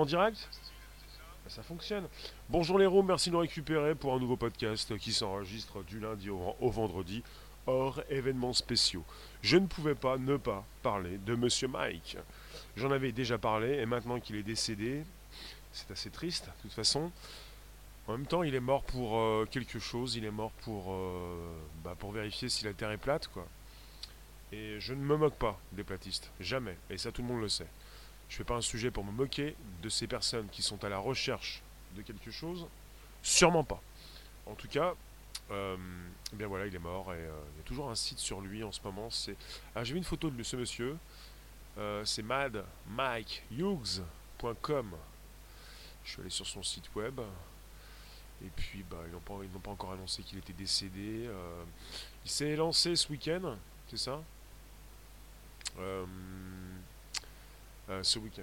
en direct Ça fonctionne. Bonjour les rooms, merci de nous récupérer pour un nouveau podcast qui s'enregistre du lundi au, au vendredi, hors événements spéciaux. Je ne pouvais pas ne pas parler de Monsieur Mike. J'en avais déjà parlé et maintenant qu'il est décédé, c'est assez triste de toute façon. En même temps, il est mort pour euh, quelque chose. Il est mort pour, euh, bah, pour vérifier si la Terre est plate, quoi. Et je ne me moque pas des platistes, jamais. Et ça, tout le monde le sait. Je ne fais pas un sujet pour me moquer de ces personnes qui sont à la recherche de quelque chose. Sûrement pas. En tout cas, euh, eh bien voilà, il est mort et il y a toujours un site sur lui en ce moment. J'ai vu une photo de ce monsieur. c'est madmikehughes.com. Je suis allé sur son site web. Et puis, bah, ils n'ont pas, encore annoncé qu'il était décédé. Euh, il s'est lancé ce week-end, c'est ça? Euh, euh, Ce week-end.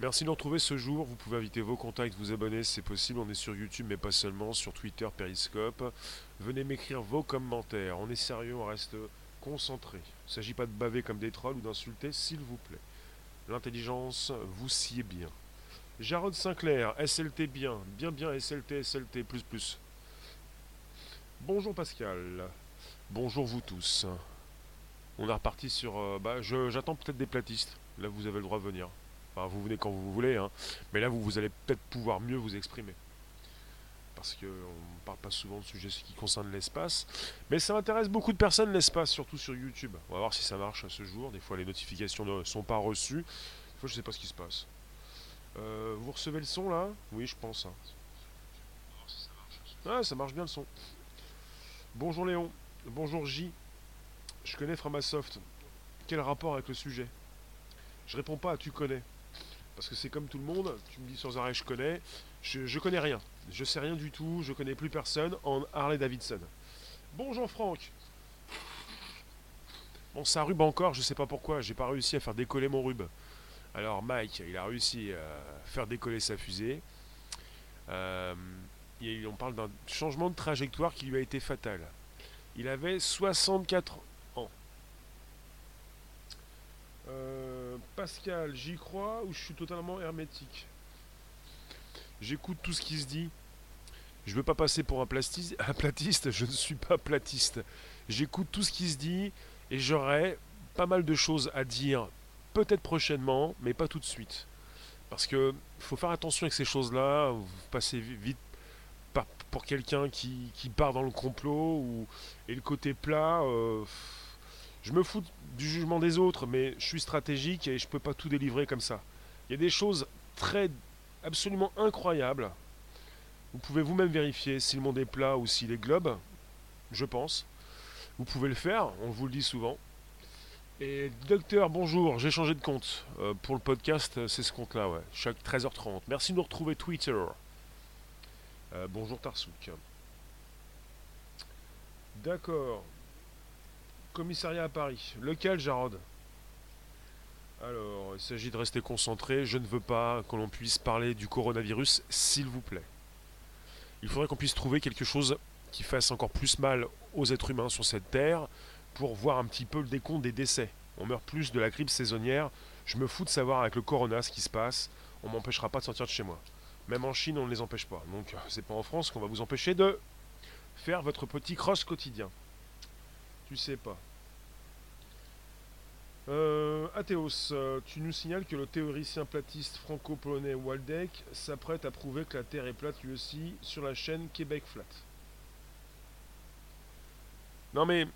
Merci de nous retrouver ce jour. Vous pouvez inviter vos contacts, vous abonner, c'est possible. On est sur YouTube, mais pas seulement, sur Twitter, Periscope. Venez m'écrire vos commentaires. On est sérieux, on reste concentré. Il ne s'agit pas de baver comme des trolls ou d'insulter, s'il vous plaît. L'intelligence, vous sied bien. Jarod Sinclair, SLT bien, bien bien SLT, SLT, plus plus. Bonjour Pascal, bonjour vous tous. On est reparti sur... Euh, bah, j'attends peut-être des platistes, là vous avez le droit de venir. Enfin, vous venez quand vous voulez, hein. mais là vous, vous allez peut-être pouvoir mieux vous exprimer. Parce qu'on ne parle pas souvent de sujets qui concernent l'espace. Mais ça intéresse beaucoup de personnes l'espace, surtout sur YouTube. On va voir si ça marche à ce jour. Des fois les notifications ne sont pas reçues. Des fois je ne sais pas ce qui se passe. Euh, vous recevez le son là? Oui, je pense. Hein. Ah, ça marche bien le son. Bonjour Léon. Bonjour J. Je connais Framasoft. Quel rapport avec le sujet? Je réponds pas à tu connais. Parce que c'est comme tout le monde, tu me dis sans arrêt je connais. Je, connais rien. Je sais rien du tout. Je connais plus personne en Harley Davidson. Bonjour Franck. Bon, ça rube encore, je sais pas pourquoi. J'ai pas réussi à faire décoller mon rube. Alors Mike, il a réussi à faire décoller sa fusée. Euh, on parle d'un changement de trajectoire qui lui a été fatal. Il avait 64 ans. Euh, Pascal, j'y crois ou je suis totalement hermétique? J'écoute tout ce qui se dit. Je veux pas passer pour un, platiste, je ne suis pas platiste. J'écoute tout ce qui se dit et j'aurais pas mal de choses à dire peut-être prochainement, mais pas tout de suite. Parce que faut faire attention avec ces choses-là. Vous passez vite pour quelqu'un qui, part dans le complot ou et le côté plat. Euh, je me fous du jugement des autres, mais je suis stratégique et je peux pas tout délivrer comme ça. Il y a des choses très absolument incroyables. Vous pouvez vous-même vérifier si le monde est plat ou s'il est globe. Je pense. Vous pouvez le faire, on vous le dit souvent. Et docteur, bonjour, j'ai changé de compte. Euh, pour le podcast, euh, c'est ce compte-là, ouais. Chaque 13h30. Merci de nous retrouver Twitter. Euh, bonjour Tarsouk. D'accord. Commissariat à Paris. Lequel, Jarod? Alors, il s'agit de rester concentré. Je ne veux pas que l'on puisse parler du coronavirus, s'il vous plaît. Il faudrait qu'on puisse trouver quelque chose qui fasse encore plus mal aux êtres humains sur cette terre pour voir un petit peu le décompte des décès. On meurt plus de la grippe saisonnière. Je me fous de savoir avec le corona ce qui se passe. On m'empêchera pas de sortir de chez moi. Même en Chine, on ne les empêche pas. Donc, c'est pas en France qu'on va vous empêcher de faire votre petit cross quotidien. Tu sais pas. Euh, Athéos, euh, tu nous signales que le théoricien platiste franco-polonais Waldeck s'apprête à prouver que la Terre est plate lui aussi sur la chaîne Québec Flat. Non mais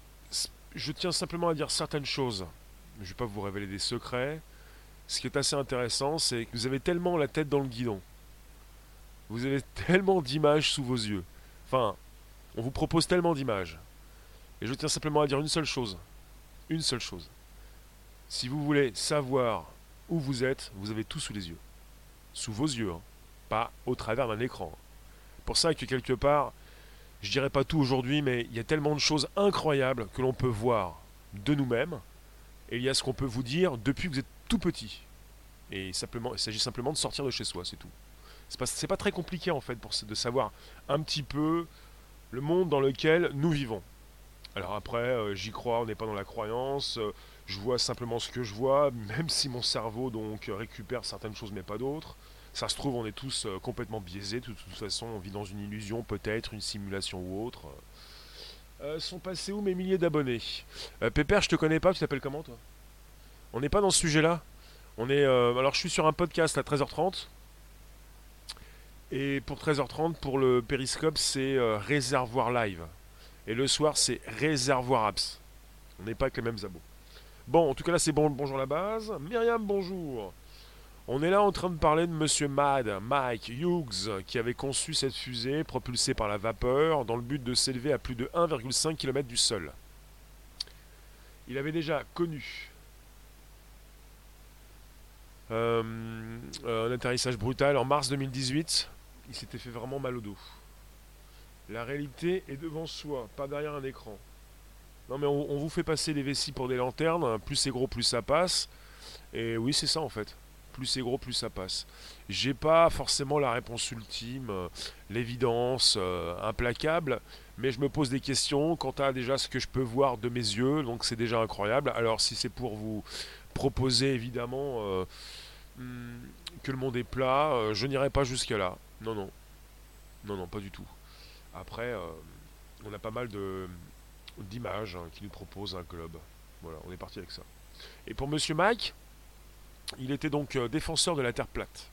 je tiens simplement à dire certaines choses. Je ne vais pas vous révéler des secrets. Ce qui est assez intéressant, c'est que vous avez tellement la tête dans le guidon. Vous avez tellement d'images sous vos yeux. Enfin, on vous propose tellement d'images. Et je tiens simplement à dire une seule chose. Une seule chose. Si vous voulez savoir où vous êtes, vous avez tout sous les yeux. Sous vos yeux, hein. pas au travers d'un écran. Pour ça que quelque part, je dirais pas tout aujourd'hui, mais il y a tellement de choses incroyables que l'on peut voir de nous-mêmes. Et il y a ce qu'on peut vous dire depuis que vous êtes tout petit. Et simplement, il s'agit simplement de sortir de chez soi, c'est tout. C'est pas, pas très compliqué en fait pour, de savoir un petit peu le monde dans lequel nous vivons. Alors après, euh, j'y crois, on n'est pas dans la croyance. euh, je vois simplement ce que je vois, même si mon cerveau donc récupère certaines choses mais pas d'autres. Ça se trouve, on est tous euh, complètement biaisés. De toute façon, on vit dans une illusion, peut-être une simulation ou autre. Sont passés où mes milliers d'abonnés? Pépère, je te connais pas. Tu t'appelles comment toi? On n'est pas dans ce sujet-là. On est. alors, je suis sur un podcast à 13h30. Et pour 13h30, pour le Périscope, c'est Réservoir Live. Et le soir, c'est Réservoir Apps. On n'est pas avec les mêmes abos. Bon, en tout cas, là, c'est bon, bonjour la base. Myriam, bonjour. On est là en train de parler de Monsieur Mad, Mike Hughes, qui avait conçu cette fusée propulsée par la vapeur dans le but de s'élever à plus de 1,5 km du sol. Il avait déjà connu euh, un atterrissage brutal en mars 2018. Il s'était fait vraiment mal au dos. La réalité est devant soi, pas derrière un écran. Non mais on, vous fait passer des vessies pour des lanternes, plus c'est gros plus ça passe. Et oui c'est ça en fait. Plus c'est gros plus ça passe. J'ai pas forcément la réponse ultime, euh, l'évidence euh, implacable, mais je me pose des questions quant à déjà ce que je peux voir de mes yeux, donc c'est déjà incroyable. Alors si c'est pour vous proposer évidemment euh, hum, que le monde est plat, je n'irai pas jusqu'à là. Non non. Non non, pas du tout. Après, euh, on a pas mal de d'images hein, qui nous proposent un globe. Voilà, on est parti avec ça. Et pour Monsieur Mike, il était donc euh, défenseur de la Terre plate.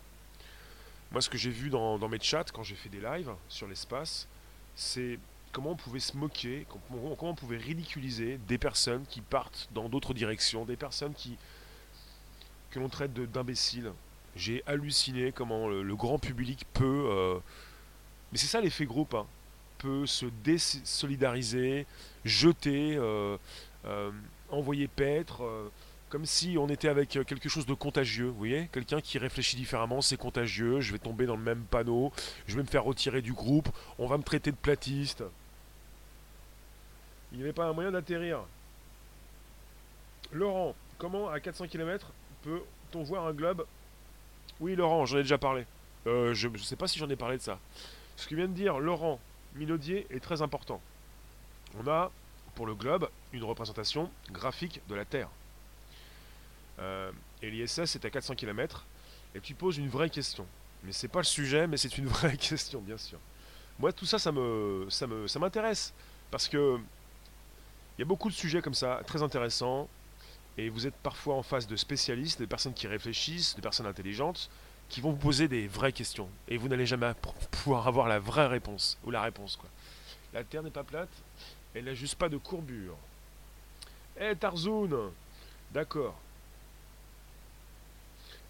Moi, ce que j'ai vu dans, mes chats quand j'ai fait des lives sur l'espace, c'est comment on pouvait se moquer, comment, on pouvait ridiculiser des personnes qui partent dans d'autres directions, des personnes qui que l'on traite d'imbéciles. J'ai halluciné comment le, le grand public peut, euh, mais c'est ça l'effet groupe, hein, peut se désolidariser, jeter, euh, euh, envoyer paître, euh, comme si on était avec quelque chose de contagieux, vous voyez? Quelqu'un qui réfléchit différemment, c'est contagieux, je vais tomber dans le même panneau, je vais me faire retirer du groupe, on va me traiter de platiste. Il n'y avait pas un moyen d'atterrir. Laurent, comment à 400 km peut-on voir un globe? Oui Laurent, j'en ai déjà parlé. Je ne sais pas si j'en ai parlé de ça. Ce que vient de dire Laurent Minaudier est très important. On a, pour le globe, une représentation graphique de la Terre. Euh, et l'ISS est à 400 km. Et tu poses une vraie question. Mais c'est pas le sujet, mais c'est une vraie question, bien sûr. Moi, tout ça, ça m'intéresse parce que il y a beaucoup de sujets comme ça, très intéressants. Et vous êtes parfois en face de spécialistes, de personnes qui réfléchissent, de personnes intelligentes, qui vont vous poser des vraies questions. Et vous n'allez jamais pouvoir avoir la vraie réponse, ou la réponse, quoi. La Terre n'est pas plate, elle n'a juste pas de courbure. Eh Tarzoun D'accord.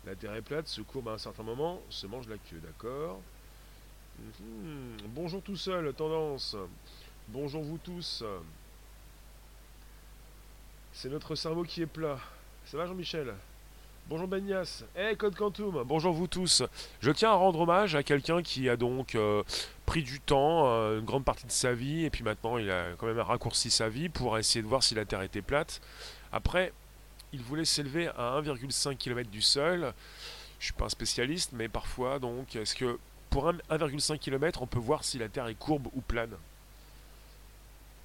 La Terre est plate, se courbe à un certain moment, se mange la queue, d'accord. Mhm. Bonjour tout seul, tendance. Bonjour vous tous. C'est notre cerveau qui est plat. Ça va Jean-Michel? Bonjour Benias. Eh Code Quantum. Bonjour vous tous. Je tiens à rendre hommage à quelqu'un qui a donc euh, pris du temps, euh, une grande partie de sa vie, et puis maintenant il a quand même raccourci sa vie pour essayer de voir si la Terre était plate. Après, il voulait s'élever à 1,5 km du sol. Je suis pas un spécialiste, mais parfois donc, est-ce que pour un- 1,5 km, on peut voir si la Terre est courbe ou plane?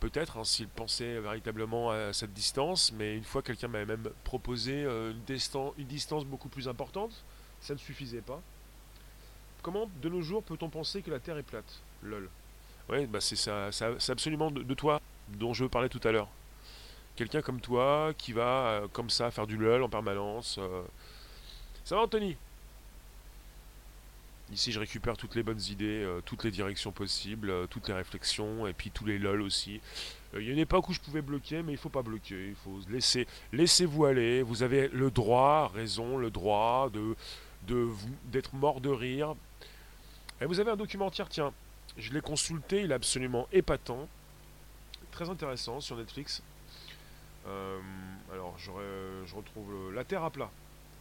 Peut-être, hein, s'il pensait véritablement à cette distance, mais une fois quelqu'un m'avait même proposé euh, une, distan- une distance beaucoup plus importante, ça ne suffisait pas. Comment, de nos jours, peut-on penser que la Terre est plate Lol? Oui, bah c'est ça, c'est absolument de, de toi dont je parlais tout à l'heure. Quelqu'un comme toi qui va, euh, comme ça, faire du lol en permanence. euh. Ça va, Anthony? Ici, je récupère toutes les bonnes idées, euh, toutes les directions possibles, euh, toutes les réflexions, et puis tous les lol aussi. Euh, Il y a une époque où je pouvais bloquer, mais il faut pas bloquer. Il faut laisser, laissez-vous aller. Vous avez le droit, raison, le droit de, d'être mort de rire. Et vous avez un documentaire, tiens, je l'ai consulté, il est absolument épatant, très intéressant sur Netflix. Alors, je, je retrouve le- La Terre à plat.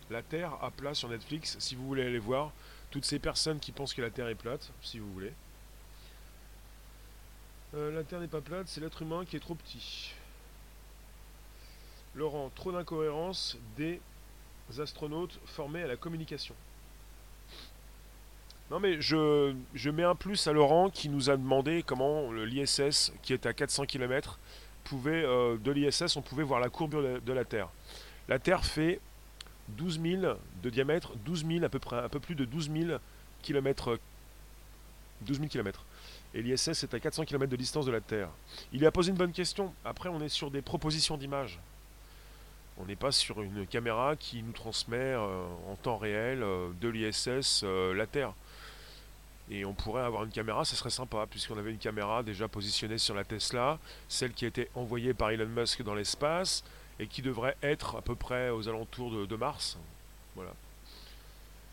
La Terre à plat sur Netflix, si vous voulez aller voir. Toutes ces personnes qui pensent que la Terre est plate, si vous voulez. Euh, la Terre n'est pas plate, c'est l'être humain qui est trop petit. Laurent, trop d'incohérences des astronautes formés à la communication. Non mais je, mets un plus à Laurent qui nous a demandé comment l'ISS, qui est à 400 km, pouvait, euh, de l'ISS, on pouvait voir la courbe de la Terre. La Terre fait 12 000 de diamètre, 12 000 à peu près, un peu plus de 12 000 km. 12 000 km. Et l'ISS est à 400 km de distance de la Terre. Il a posé une bonne question. Après, on est sur des propositions d'images. On n'est pas sur une caméra qui nous transmet euh, en temps réel euh, de l'ISS la Terre. Et on pourrait avoir une caméra, ça serait sympa, puisqu'on avait une caméra déjà positionnée sur la Tesla, celle qui a été envoyée par Elon Musk dans l'espace, et qui devrait être à peu près aux alentours de, Mars. Voilà.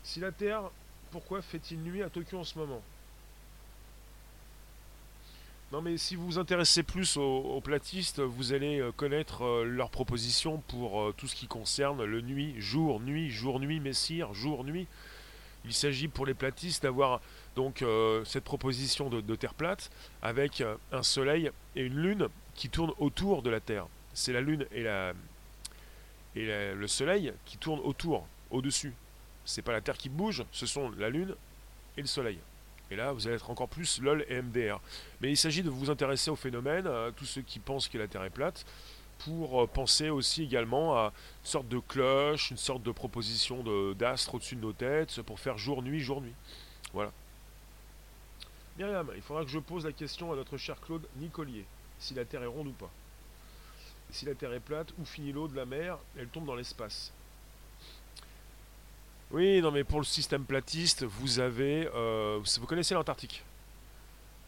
Si la Terre, pourquoi fait-il nuit à Tokyo en ce moment? Non mais si vous vous intéressez plus aux, platistes, vous allez euh, connaître euh, leurs propositions pour euh, tout ce qui concerne le nuit, jour, nuit, jour, nuit, messire, jour, nuit. Il s'agit pour les platistes d'avoir donc cette proposition de, Terre plate avec un Soleil et une Lune qui tournent autour de la Terre. C'est la Lune et, la, et le Soleil qui tournent autour, au-dessus. C'est pas la Terre qui bouge, ce sont la Lune et le Soleil. Et là, vous allez être encore plus LOL et MDR. Mais il s'agit de vous intéresser au phénomène, à tous ceux qui pensent que la Terre est plate, pour euh, penser aussi également à une sorte de cloche, une sorte de proposition d'astre au-dessus de nos têtes, pour faire jour-nuit, jour-nuit. Voilà. Myriam, il faudra que je pose la question à notre cher Claude Nicolier, si la Terre est ronde ou pas. Si la Terre est plate, où finit l'eau de la mer Elle tombe dans l'espace. Oui, non, mais pour le système platiste, vous avez. Euh, vous connaissez l'Antarctique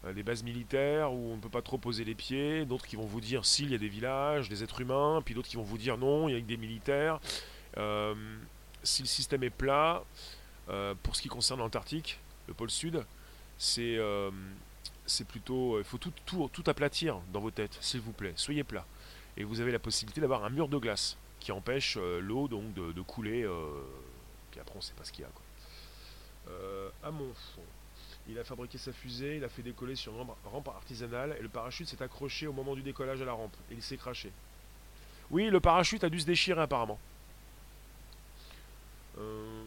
euh, Les bases militaires où on ne peut pas trop poser les pieds, d'autres qui vont vous dire s'il y a des villages, des êtres humains, puis d'autres qui vont vous dire non, il y a que des militaires. Euh, si le système est plat, pour ce qui concerne l'Antarctique, le pôle sud, c'est c'est plutôt. Il faut tout, tout, tout aplatir dans vos têtes, s'il vous plaît. Soyez plat. Et vous avez la possibilité d'avoir un mur de glace qui empêche l'eau donc de, couler après on sait pas ce qu'il y a. Euh, à fond il a fabriqué sa fusée, il a fait décoller sur une rampe artisanale et le parachute s'est accroché au moment du décollage à la rampe et il s'est craché. Oui, le parachute a dû se déchirer apparemment. Euh,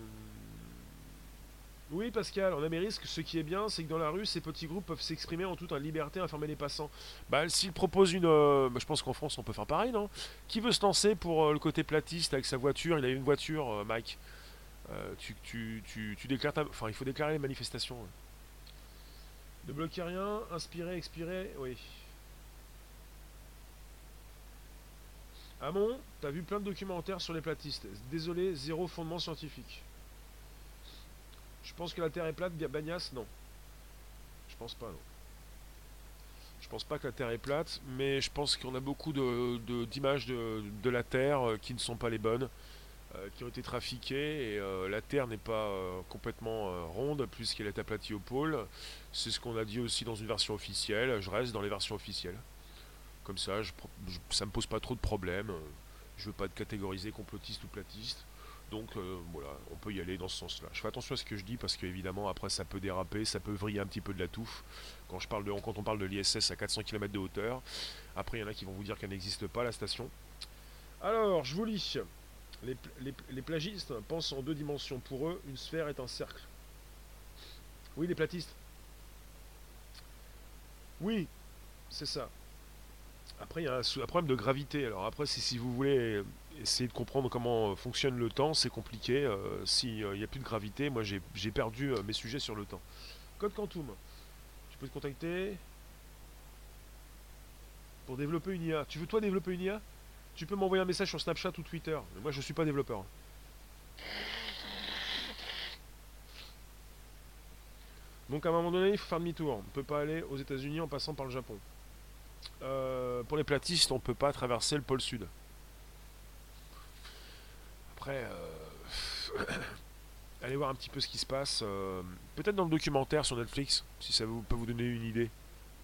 oui, Pascal, en Amérique, ce qui est bien, c'est que dans la rue, ces petits groupes peuvent s'exprimer en toute liberté, informer les passants. Bah, s'il propose une. Euh, bah, je pense qu'en France, on peut faire pareil, non? Qui veut se lancer pour euh, le côté platiste avec sa voiture? Il a une voiture, Mike. Euh, tu, tu, tu, tu, déclares Enfin, il faut déclarer les manifestations. Ne bloquer rien, inspirer, expirer, oui. Amon, t'as vu plein de documentaires sur les platistes. Désolé, zéro fondement scientifique. Je pense que la Terre est plate, Bagnas, non. Je pense pas, non. Je pense pas que la Terre est plate, mais je pense qu'on a beaucoup d'images de, la Terre euh, qui ne sont pas les bonnes. Euh, qui ont été trafiqués et euh, la Terre n'est pas complètement ronde puisqu'elle est aplatie au pôle. C'est ce qu'on a dit aussi dans une version officielle. Je reste dans les versions officielles. Comme ça, ça me pose pas trop de problèmes. Je veux pas être catégorisé complotiste ou platiste. Donc voilà, on peut y aller dans ce sens-là. Je fais attention à ce que je dis parce qu'évidemment après ça peut déraper, ça peut vriller un petit peu de la touffe. Quand, je parle de, quand on parle de l'ISS à 400 km de hauteur, après il y en a qui vont vous dire qu'elle n'existe pas la station. Alors, je vous lis. Les, plagistes pensent en deux dimensions. Pour eux, une sphère est un cercle. Oui, les platistes. Oui, c'est ça. Après, il y a un, problème de gravité. Alors après, si, vous voulez essayer de comprendre comment fonctionne le temps, c'est compliqué. Euh, S'il n'y a plus de gravité, moi j'ai perdu euh, mes sujets sur le temps. Code Quantum. Tu peux te contacter pour développer une IA. Tu veux toi développer une IA tu peux m'envoyer un message sur Snapchat ou Twitter. Moi, je suis pas développeur. Donc à un moment donné, il faut faire demi-tour. On ne peut pas aller aux États-Unis en passant par le Japon. Euh, pour les platistes, on ne peut pas traverser le pôle sud. Après, euh, allez voir un petit peu ce qui se passe. Euh, peut-être dans le documentaire sur Netflix, si ça peut vous donner une idée.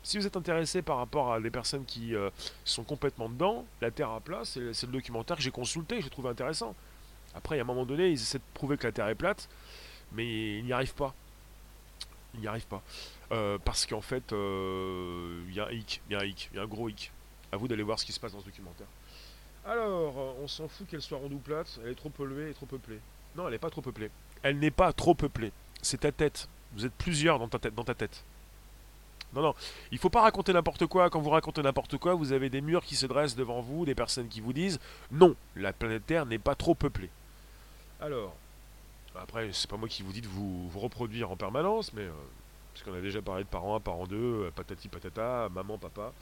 Si vous êtes intéressé par rapport à des personnes qui euh, sont complètement dedans, La Terre à plat, c'est le documentaire que j'ai consulté, j'ai trouvé intéressant. Après, à un moment donné, ils essaient de prouver que la Terre est plate, mais ils n'y arrivent pas. Ils n'y arrivent pas. Parce qu'en fait, il y a un hic, il y a un hic, il y a un gros hic. À vous d'aller voir ce qui se passe dans ce documentaire. Alors, on s'en fout qu'elle soit ronde ou plate, elle est trop polluée et trop peuplée. Non, elle n'est pas trop peuplée. Elle n'est pas trop peuplée. C'est ta tête. Vous êtes plusieurs dans ta tête. Dans ta tête. Non, non, il faut pas raconter n'importe quoi. Quand vous racontez n'importe quoi, vous avez des murs qui se dressent devant vous, des personnes qui vous disent non, la planète Terre n'est pas trop peuplée. Alors, après, c'est pas moi qui vous dis de vous, reproduire en permanence, mais euh, parce qu'on a déjà parlé de parents 1, parents 2, euh, patati patata, maman, papa.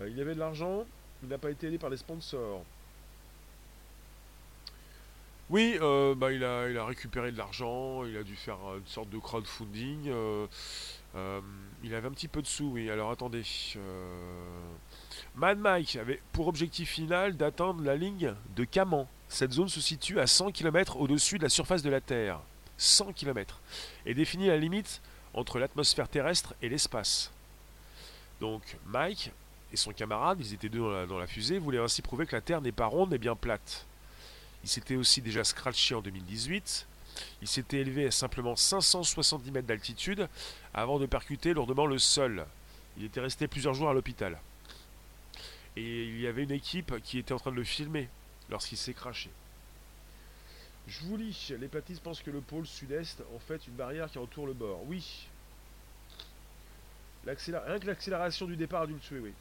Euh, il y avait de l'argent, n'a pas été aidé par les sponsors. Oui, euh, bah, il, a, il a récupéré de l'argent, il a dû faire une sorte de crowdfunding. il avait un petit peu de sous, oui. Alors attendez. Mad Mike avait pour objectif final d'atteindre la ligne de Caman. Cette zone se situe à 100 km au-dessus de la surface de la Terre. 100 km. Et définit la limite entre l'atmosphère terrestre et l'espace. Donc Mike et son camarade, ils étaient deux dans la, fusée, voulaient ainsi prouver que la Terre n'est pas ronde mais bien plate. Il s'était aussi déjà scratché en 2018. Il s'était élevé à simplement 570 mètres d'altitude avant de percuter lourdement le sol. Il était resté plusieurs jours à l'hôpital. Et il y avait une équipe qui était en train de le filmer lorsqu'il s'est craché. Je vous lis, les platistes pensent que le pôle sud-est en fait une barrière qui entoure le bord. Oui. Rien que l'accélération du départ a dû le tuer, oui.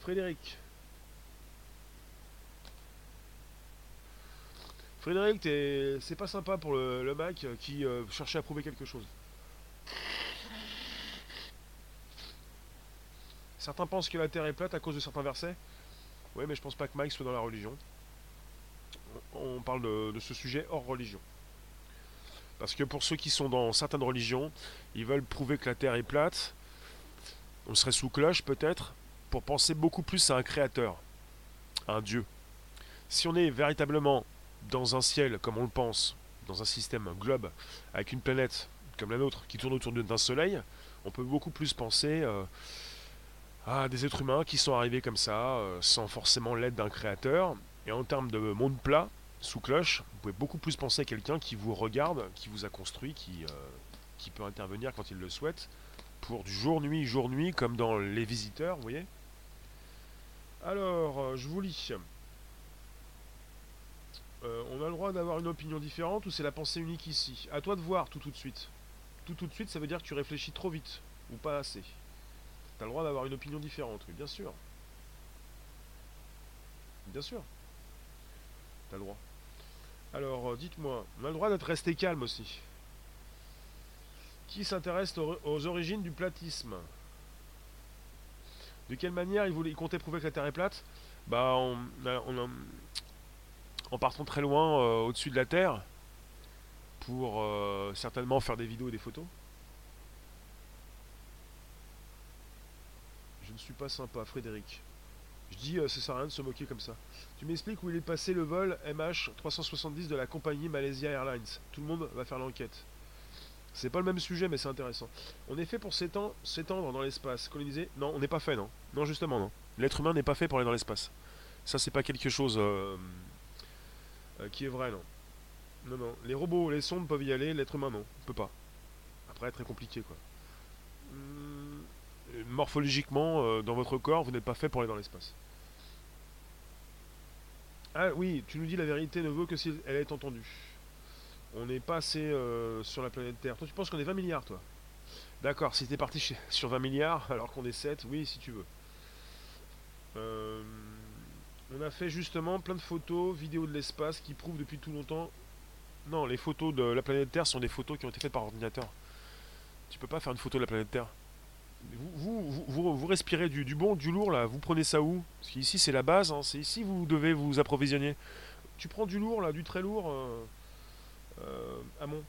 Frédéric. Frédéric, c'est pas sympa pour le, mec qui euh, cherchait à prouver quelque chose. Certains pensent que la Terre est plate à cause de certains versets. Oui, mais je pense pas que Mike soit dans la religion. On parle de, ce sujet hors religion. Parce que pour ceux qui sont dans certaines religions, ils veulent prouver que la Terre est plate. On serait sous cloche peut-être pour penser beaucoup plus à un créateur, à un Dieu. Si on est véritablement dans un ciel comme on le pense, dans un système, globe, avec une planète comme la nôtre qui tourne autour d'un soleil, on peut beaucoup plus penser euh, ah, des êtres humains qui sont arrivés comme ça, euh, sans forcément l'aide d'un créateur. Et en termes de monde plat, sous cloche, vous pouvez beaucoup plus penser à quelqu'un qui vous regarde, qui vous a construit, qui, euh, qui peut intervenir quand il le souhaite, pour du jour-nuit, jour-nuit, comme dans Les Visiteurs, vous voyez Alors, euh, je vous lis. on a le droit d'avoir une opinion différente ou c'est la pensée unique ici? À toi de voir tout tout de suite. Tout tout de suite, ça veut dire que tu réfléchis trop vite, ou pas assez. T'as le droit d'avoir une opinion différente, oui, bien sûr. Bien sûr. T'as le droit. Alors, euh, dites-moi, on a le droit d'être resté calme aussi. Qui s'intéresse aux, origines du platisme? De quelle manière il, voulait, il comptait prouver que la Terre est plate? Bah, en partant très loin euh, au-dessus de la Terre, pour euh, certainement faire des vidéos et des photos. ne suis pas sympa, Frédéric. Je dis, euh, ça sert à rien de se moquer comme ça. Tu m'expliques où il est passé le vol MH370 de la compagnie Malaysia Airlines. Tout le monde va faire l'enquête. C'est pas le même sujet, mais c'est intéressant. On est fait pour s'étendre dans l'espace. Coloniser Non, on n'est pas fait, non. Non, justement, non. L'être humain n'est pas fait pour aller dans l'espace. Ça, c'est pas quelque chose euh, euh, qui est vrai, non. Non, non. Les robots, les sondes peuvent y aller, l'être humain, non. On peut pas. Après, très compliqué, quoi. Hmm morphologiquement, euh, dans votre corps, vous n'êtes pas fait pour aller dans l'espace. Ah oui, tu nous dis la vérité ne vaut que si elle est entendue. On n'est pas assez euh, sur la planète Terre. Toi, tu penses qu'on est 20 milliards, toi? D'accord, si t'es parti sur 20 milliards, alors qu'on est 7, oui, si tu veux. Euh, on a fait justement plein de photos, vidéos de l'espace qui prouvent depuis tout longtemps... Non, les photos de la planète Terre sont des photos qui ont été faites par ordinateur. Tu peux pas faire une photo de la planète Terre vous, vous, respirez du, bon, du lourd là, vous prenez ça où? Parce qu'ici c'est la base, hein, c'est ici vous devez vous approvisionner. Tu prends du lourd là, du très lourd, euh, euh, Amont.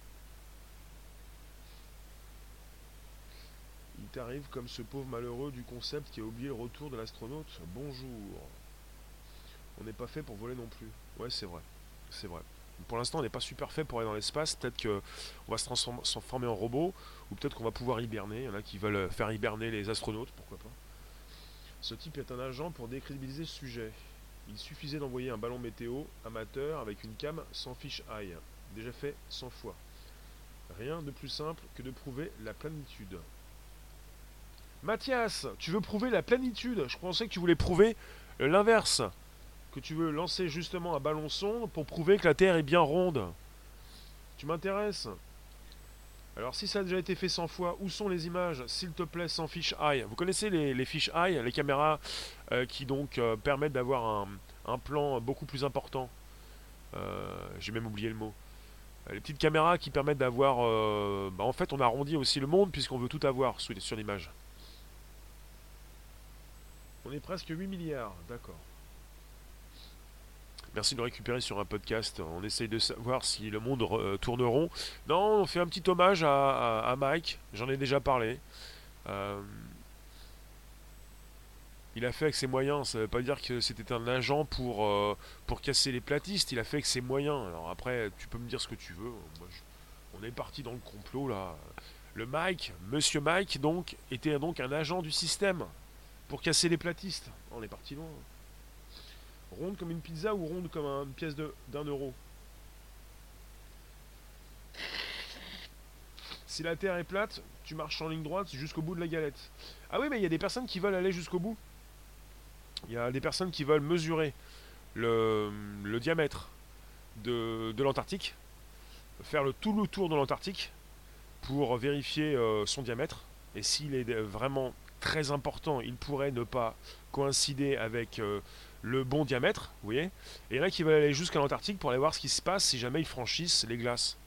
Il t'arrive comme ce pauvre malheureux du concept qui a oublié le retour de l'astronaute. Bonjour. On n'est pas fait pour voler non plus. Ouais, c'est vrai. C'est vrai. Pour l'instant, on n'est pas super fait pour aller dans l'espace. Peut-être qu'on va se transformer en robot, ou peut-être qu'on va pouvoir hiberner. Il y en a qui veulent faire hiberner les astronautes, pourquoi pas. Ce type est un agent pour décrédibiliser ce sujet. Il suffisait d'envoyer un ballon météo amateur avec une cam sans fiche eye, déjà fait 100 fois. Rien de plus simple que de prouver la plénitude. Mathias, tu veux prouver la plénitude? Je pensais que tu voulais prouver l'inverse que tu veux lancer justement un ballon sonde pour prouver que la Terre est bien ronde. Tu m'intéresses? Alors si ça a déjà été fait 100 fois, où sont les images? S'il te plaît, sans fish eye. Vous connaissez les, les fish eye, les caméras euh, qui donc euh, permettent d'avoir un, plan beaucoup plus important? Euh, j'ai même oublié le mot. Les petites caméras qui permettent d'avoir... Bah, en fait, on arrondit aussi le monde puisqu'on veut tout avoir sur, sur l'image. On est presque 8 milliards, d'accord. Merci de récupérer sur un podcast. On essaye de savoir si le monde euh, tourne rond. Non, on fait un petit hommage à, Mike. J'en ai déjà parlé. Euh, il a fait avec ses moyens. Ça ne veut pas dire que c'était un agent pour, euh, pour casser les platistes. Il a fait avec ses moyens. Alors après, tu peux me dire ce que tu veux. on est parti dans le complot là. Le Mike, Monsieur Mike, donc, était donc un agent du système pour casser les platistes. On est parti loin. Ronde comme une pizza ou ronde comme une pièce d'un euro? Si la Terre est plate, tu marches en ligne droite jusqu'au bout de la galette. Ah oui, mais il y a des personnes qui veulent aller jusqu'au bout. Il y a des personnes qui veulent mesurer le, diamètre de, l'Antarctique, faire le, tout le tour de l'Antarctique pour vérifier euh, son diamètre. Et s'il est vraiment très important, il pourrait ne pas coïncider avec euh, le bon diamètre, vous voyez. Et il y en a qui veulent aller jusqu'à l'Antarctique pour aller voir ce qui se passe si jamais ils franchissent les glaces.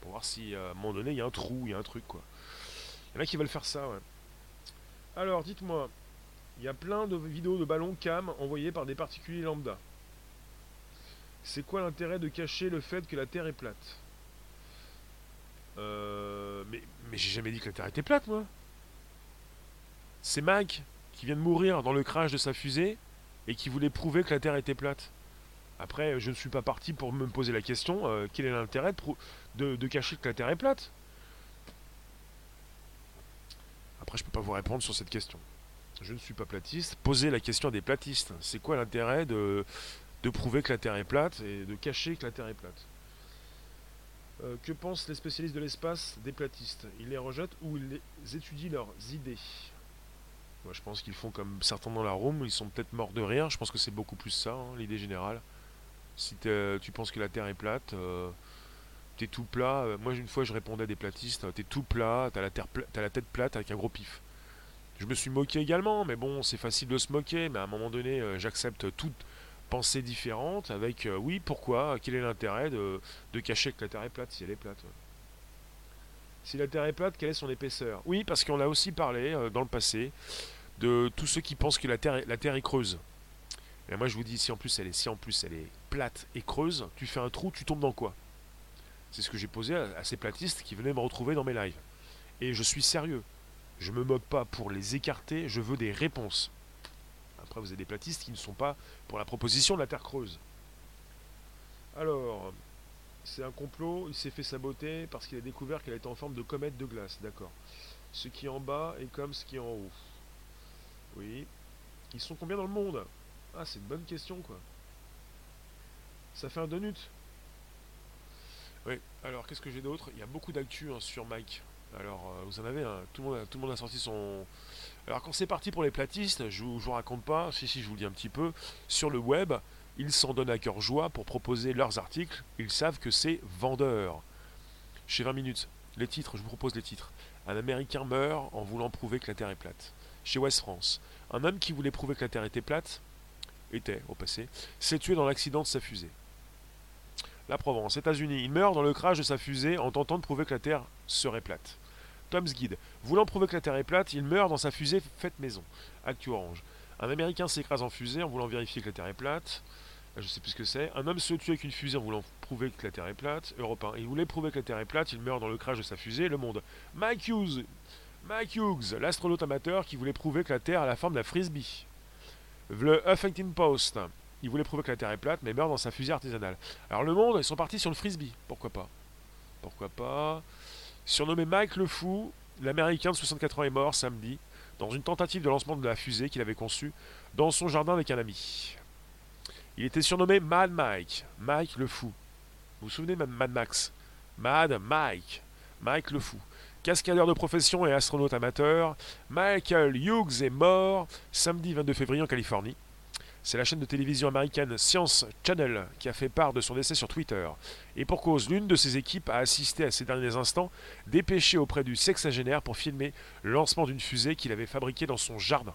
Pour voir si à un moment donné il y a un trou, il y a un truc quoi. Il y en a qui veulent faire ça. Alors, dites-moi, il y a plein de vidéos de ballons cam envoyées par des particuliers lambda. C'est quoi l'intérêt de cacher le fait que la Terre est plate? Euh, mais, j'ai jamais dit que la Terre était plate, moi. C'est Mac qui vient de mourir dans le crash de sa fusée et qui voulait prouver que la Terre était plate. Après, je ne suis pas parti pour me poser la question euh, quel est l'intérêt de, de, cacher que la Terre est plate? Après, je ne peux pas vous répondre sur cette question. Je ne suis pas platiste. Posez la question à des platistes. C'est quoi l'intérêt de, prouver que la Terre est plate et de cacher que la Terre est plate? Euh, que pensent les spécialistes de l'espace des platistes? Ils les rejettent ou ils étudient leurs idées? Moi, je pense qu'ils font comme certains dans la room, ils sont peut-être morts de rire. Je pense que c'est beaucoup plus ça, hein, l'idée générale. Si tu penses que la Terre est plate, euh, t'es tout plat. Euh, moi, une fois, je répondais à des platistes t'es tout plat, t'as la, as la tête plate avec un gros pif. Je me suis moqué également, mais bon, c'est facile de se moquer, mais à un moment donné, euh, j'accepte toute pensée différente avec oui, pourquoi Quel est l'intérêt de, cacher que la Terre est plate si elle est plate Si la Terre est plate, quelle est son épaisseur? Oui, parce qu'on a aussi parlé dans le passé de tous ceux qui pensent que la Terre, est, la terre est creuse. Et moi je vous dis, si en plus elle est, si en plus elle est plate et creuse, tu fais un trou, tu tombes dans quoi? C'est ce que j'ai posé à, ces platistes qui venaient me retrouver dans mes lives. Et je suis sérieux. Je me moque pas pour les écarter, je veux des réponses. Après, vous avez des platistes qui ne sont pas pour la proposition de la Terre creuse. Alors, c'est un complot, il s'est fait saboter parce qu'il a découvert qu'elle était en forme de comète de glace, d'accord. Ce qui est en bas est comme ce qui est en haut. Oui. Ils sont combien dans le monde? Ah, c'est une bonne question, quoi. Ça fait un donut? Oui, alors qu'est-ce que j'ai d'autre? Il y a beaucoup d'actu hein, sur Mike. Alors, euh, vous en avez, un. tout, le monde a, sorti son... Alors, quand c'est parti pour les platistes, je vous, vous raconte pas, si, si, je vous le dis un petit peu, sur le web, ils s'en donnent à cœur joie pour proposer leurs articles. Ils savent que c'est vendeur. Chez 20 minutes, les titres, je vous propose les titres. Un Américain meurt en voulant prouver que la Terre est plate chez West France. Un homme qui voulait prouver que la Terre était plate, était au passé, s'est tué dans l'accident de sa fusée. La Provence, États-Unis, il meurt dans le crash de sa fusée en tentant de prouver que la Terre serait plate. Tom's Guide, voulant prouver que la Terre est plate, il meurt dans sa fusée faite maison. Actu Orange. Un Américain s'écrase en fusée en voulant vérifier que la Terre est plate. Je sais plus ce que c'est. Un homme se tue avec une fusée en voulant prouver que la Terre est plate. Europe Il voulait prouver que la Terre est plate, il meurt dans le crash de sa fusée. Le Monde. Mike Hughes, Mike Hughes, l'astronaute amateur qui voulait prouver que la Terre a la forme d'un frisbee. Le Huffington Post, il voulait prouver que la Terre est plate, mais meurt dans sa fusée artisanale. Alors le monde, ils sont partis sur le frisbee. Pourquoi pas? Pourquoi pas? Surnommé Mike le Fou, l'Américain de 64 ans est mort samedi dans une tentative de lancement de la fusée qu'il avait conçue dans son jardin avec un ami. Il était surnommé Mad Mike, Mike le Fou. Vous vous souvenez de Mad Max? Mad Mike, Mike le Fou. Cascadeur de profession et astronaute amateur, Michael Hughes est mort samedi 22 février en Californie. C'est la chaîne de télévision américaine Science Channel qui a fait part de son décès sur Twitter. Et pour cause, l'une de ses équipes a assisté à ces derniers instants, dépêché auprès du sexagénaire pour filmer le lancement d'une fusée qu'il avait fabriquée dans son jardin.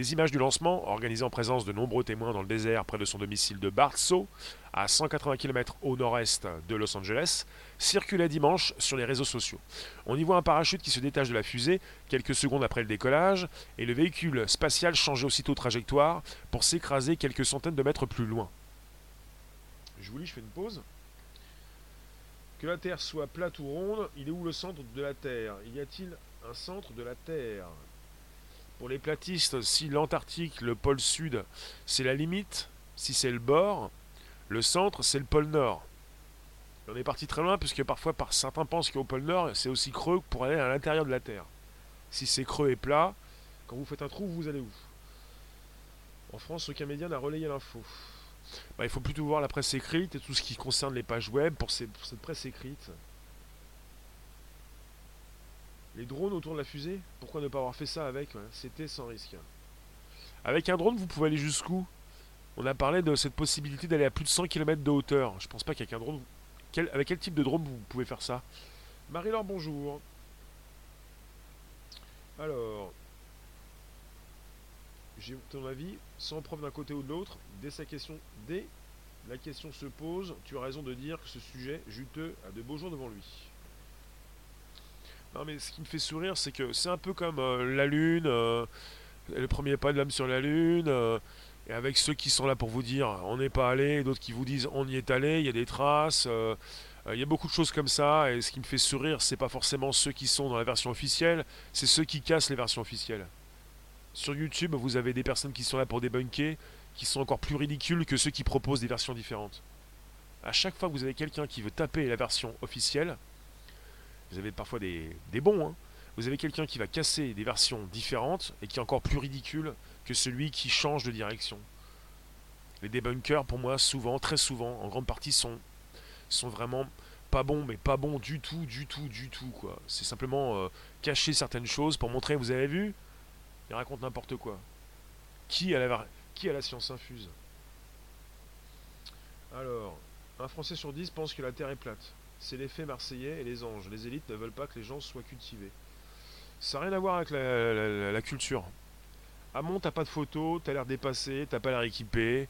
Des images du lancement, organisées en présence de nombreux témoins dans le désert près de son domicile de Bartso, à 180 km au nord-est de Los Angeles, circulaient dimanche sur les réseaux sociaux. On y voit un parachute qui se détache de la fusée quelques secondes après le décollage, et le véhicule spatial changeait aussitôt de trajectoire pour s'écraser quelques centaines de mètres plus loin. Je vous lis, je fais une pause. Que la Terre soit plate ou ronde, il est où le centre de la Terre? Y a-t-il un centre de la Terre? Pour les platistes, si l'Antarctique, le pôle sud, c'est la limite, si c'est le bord, le centre, c'est le pôle nord. on est parti très loin, puisque parfois par certains pensent qu'au pôle nord, c'est aussi creux pour aller à l'intérieur de la Terre. Si c'est creux et plat, quand vous faites un trou, vous allez où? En France, aucun média n'a relayé l'info. Bah, il faut plutôt voir la presse écrite et tout ce qui concerne les pages web pour cette presse écrite. Les drones autour de la fusée Pourquoi ne pas avoir fait ça avec C'était sans risque. Avec un drone, vous pouvez aller jusqu'où? On a parlé de cette possibilité d'aller à plus de 100 km de hauteur. Je pense pas qu'avec un drone. Avec quel type de drone vous pouvez faire ça? Marie-Laure, bonjour. Alors. J'ai ton avis, sans preuve d'un côté ou de l'autre, dès sa question, dès la question se pose, tu as raison de dire que ce sujet juteux a de beaux jours devant lui. Non, mais ce qui me fait sourire, c'est que c'est un peu comme euh, la Lune, euh, le premier pas de l'homme sur la Lune, euh, et avec ceux qui sont là pour vous dire on n'est pas allé, d'autres qui vous disent on y est allé, il y a des traces. il y a beaucoup de choses comme ça, et ce qui me fait sourire, c'est pas forcément ceux qui sont dans la version officielle, c'est ceux qui cassent les versions officielles. Sur YouTube, vous avez des personnes qui sont là pour débunker, qui sont encore plus ridicules que ceux qui proposent des versions différentes. À chaque fois que vous avez quelqu'un qui veut taper la version officielle, vous avez parfois des, bons, hein. vous avez quelqu'un qui va casser des versions différentes et qui est encore plus ridicule que celui qui change de direction. Les debunkers, pour moi, souvent, très souvent, en grande partie, sont, sont vraiment pas bons, mais pas bons du tout, du tout, du tout. C'est simplement euh, cacher certaines choses pour montrer, vous avez vu Ils racontent n'importe quoi. Qui a la science infuse? Alors, un Français sur dix pense que la Terre est plate. C'est l'effet marseillais et les anges. Les élites ne veulent pas que les gens soient cultivés. Ça n'a rien à voir avec la, culture. Amont, t'as pas de photos, t'as l'air dépassé, t'as pas l'air équipé.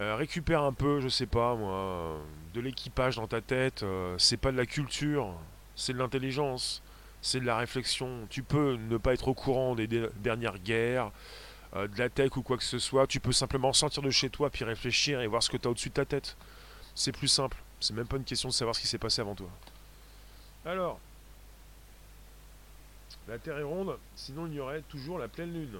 Euh, récupère un peu, je sais pas moi, de l'équipage dans ta tête. Euh, c'est pas de la culture, c'est de l'intelligence, c'est de la réflexion. Tu peux ne pas être au courant des, dernières guerres, euh, de la tech ou quoi que ce soit. Tu peux simplement sortir de chez toi puis réfléchir et voir ce que t'as au-dessus de ta tête. C'est plus simple. C'est même pas une question de savoir ce qui s'est passé avant toi. Alors, la Terre est ronde, sinon il y aurait toujours la pleine lune.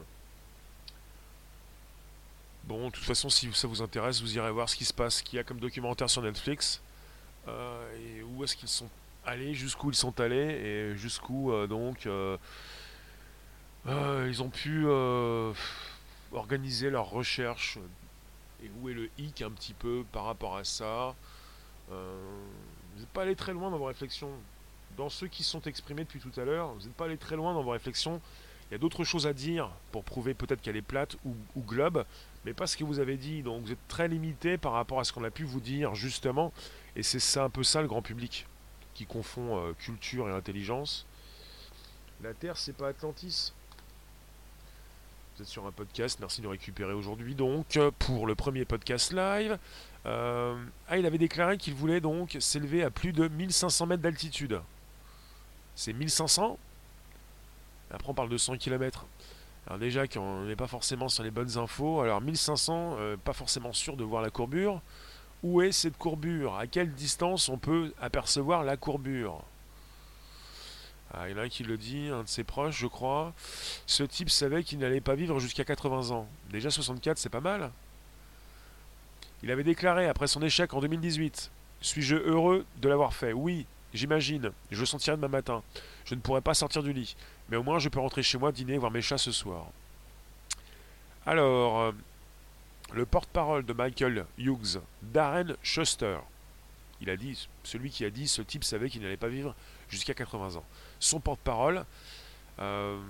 Bon, de toute façon, si ça vous intéresse, vous irez voir ce qui se passe, qu'il y a comme documentaire sur Netflix, euh, et où est-ce qu'ils sont allés, jusqu'où ils sont allés, et jusqu'où euh, donc euh, ils ont pu organiser leurs recherches, et où est le hic un petit peu par rapport à ça. Euh, vous n'êtes pas allé très loin dans vos réflexions. Dans ceux qui sont exprimés depuis tout à l'heure, vous n'êtes pas allé très loin dans vos réflexions. Il y a d'autres choses à dire pour prouver peut-être qu'elle est plate ou, globe, mais pas ce que vous avez dit. Donc vous êtes très limité par rapport à ce qu'on a pu vous dire justement. Et c'est un peu ça le grand public qui confond euh, culture et intelligence. La Terre, c'est pas Atlantis. Vous êtes sur un podcast, merci de récupérer aujourd'hui donc pour le premier podcast live. Euh, ah, il avait déclaré qu'il voulait donc s'élever à plus de 1500 mètres d'altitude. C'est 1500 Après, on parle de 100 km. Alors, déjà, qu'on n'est pas forcément sur les bonnes infos. Alors, 1500, euh, pas forcément sûr de voir la courbure. Où est cette courbure? À quelle distance on peut apercevoir la courbure? Ah, il y en a un qui le dit, un de ses proches, je crois. Ce type savait qu'il n'allait pas vivre jusqu'à 80 ans. Déjà 64, c'est pas mal. Il avait déclaré après son échec en 2018 Suis-je heureux de l'avoir fait? Oui, j'imagine. Je sentirai demain matin. Je ne pourrai pas sortir du lit. Mais au moins, je peux rentrer chez moi dîner voir mes chats ce soir. Alors, euh, le porte-parole de Michael Hughes, Darren Schuster, il a dit, celui qui a dit ce type savait qu'il n'allait pas vivre jusqu'à 80 ans. Son porte-parole, euh,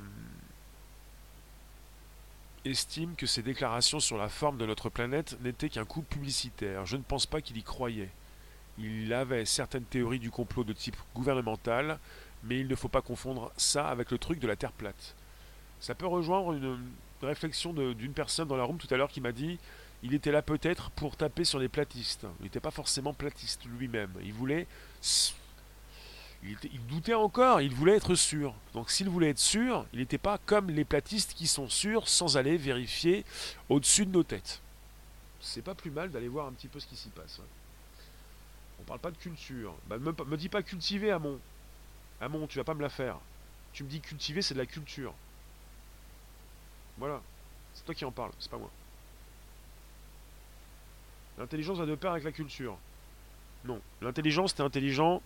estime que ses déclarations sur la forme de notre planète n'étaient qu'un coup publicitaire. Je ne pense pas qu'il y croyait. Il avait certaines théories du complot de type gouvernemental, mais il ne faut pas confondre ça avec le truc de la Terre plate. Ça peut rejoindre une, réflexion d'une personne dans la room tout à l'heure qui m'a dit il était là peut-être pour taper sur les platistes. Il n'était pas forcément platiste lui-même. Il voulait. Il, doutait encore, il voulait être sûr. Donc s'il voulait être sûr, il n'était pas comme les platistes qui sont sûrs sans aller vérifier au-dessus de nos têtes. C'est pas plus mal d'aller voir un petit peu ce qui s'y passe. On parle pas de culture. Bah, me, dis pas cultiver, Amon. Amon, tu vas pas me la faire. Tu me dis cultiver, c'est de la culture. Voilà. C'est toi qui en parle, c'est pas moi. L'intelligence va de pair avec la culture. Non. L'intelligence, t'es intelligent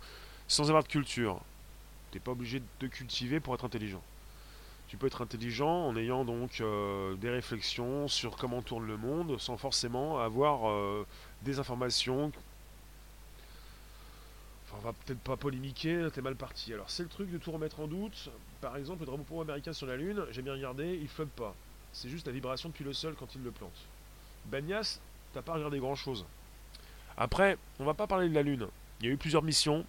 sans avoir de culture. T'es pas obligé de cultiver pour être intelligent. Tu peux être intelligent en ayant donc euh, des réflexions sur comment tourne le monde sans forcément avoir euh, des informations on va peut-être pas polémiquer, t'es mal parti. Alors c'est le truc de tout remettre en doute. Par exemple, le drapeau américain sur la Lune, j'ai bien regardé, il flotte pas. C'est juste la vibration depuis le sol quand il le plante. Benias, t'as pas regardé grand chose. Après, on va pas parler de la Lune. Il y a eu plusieurs missions.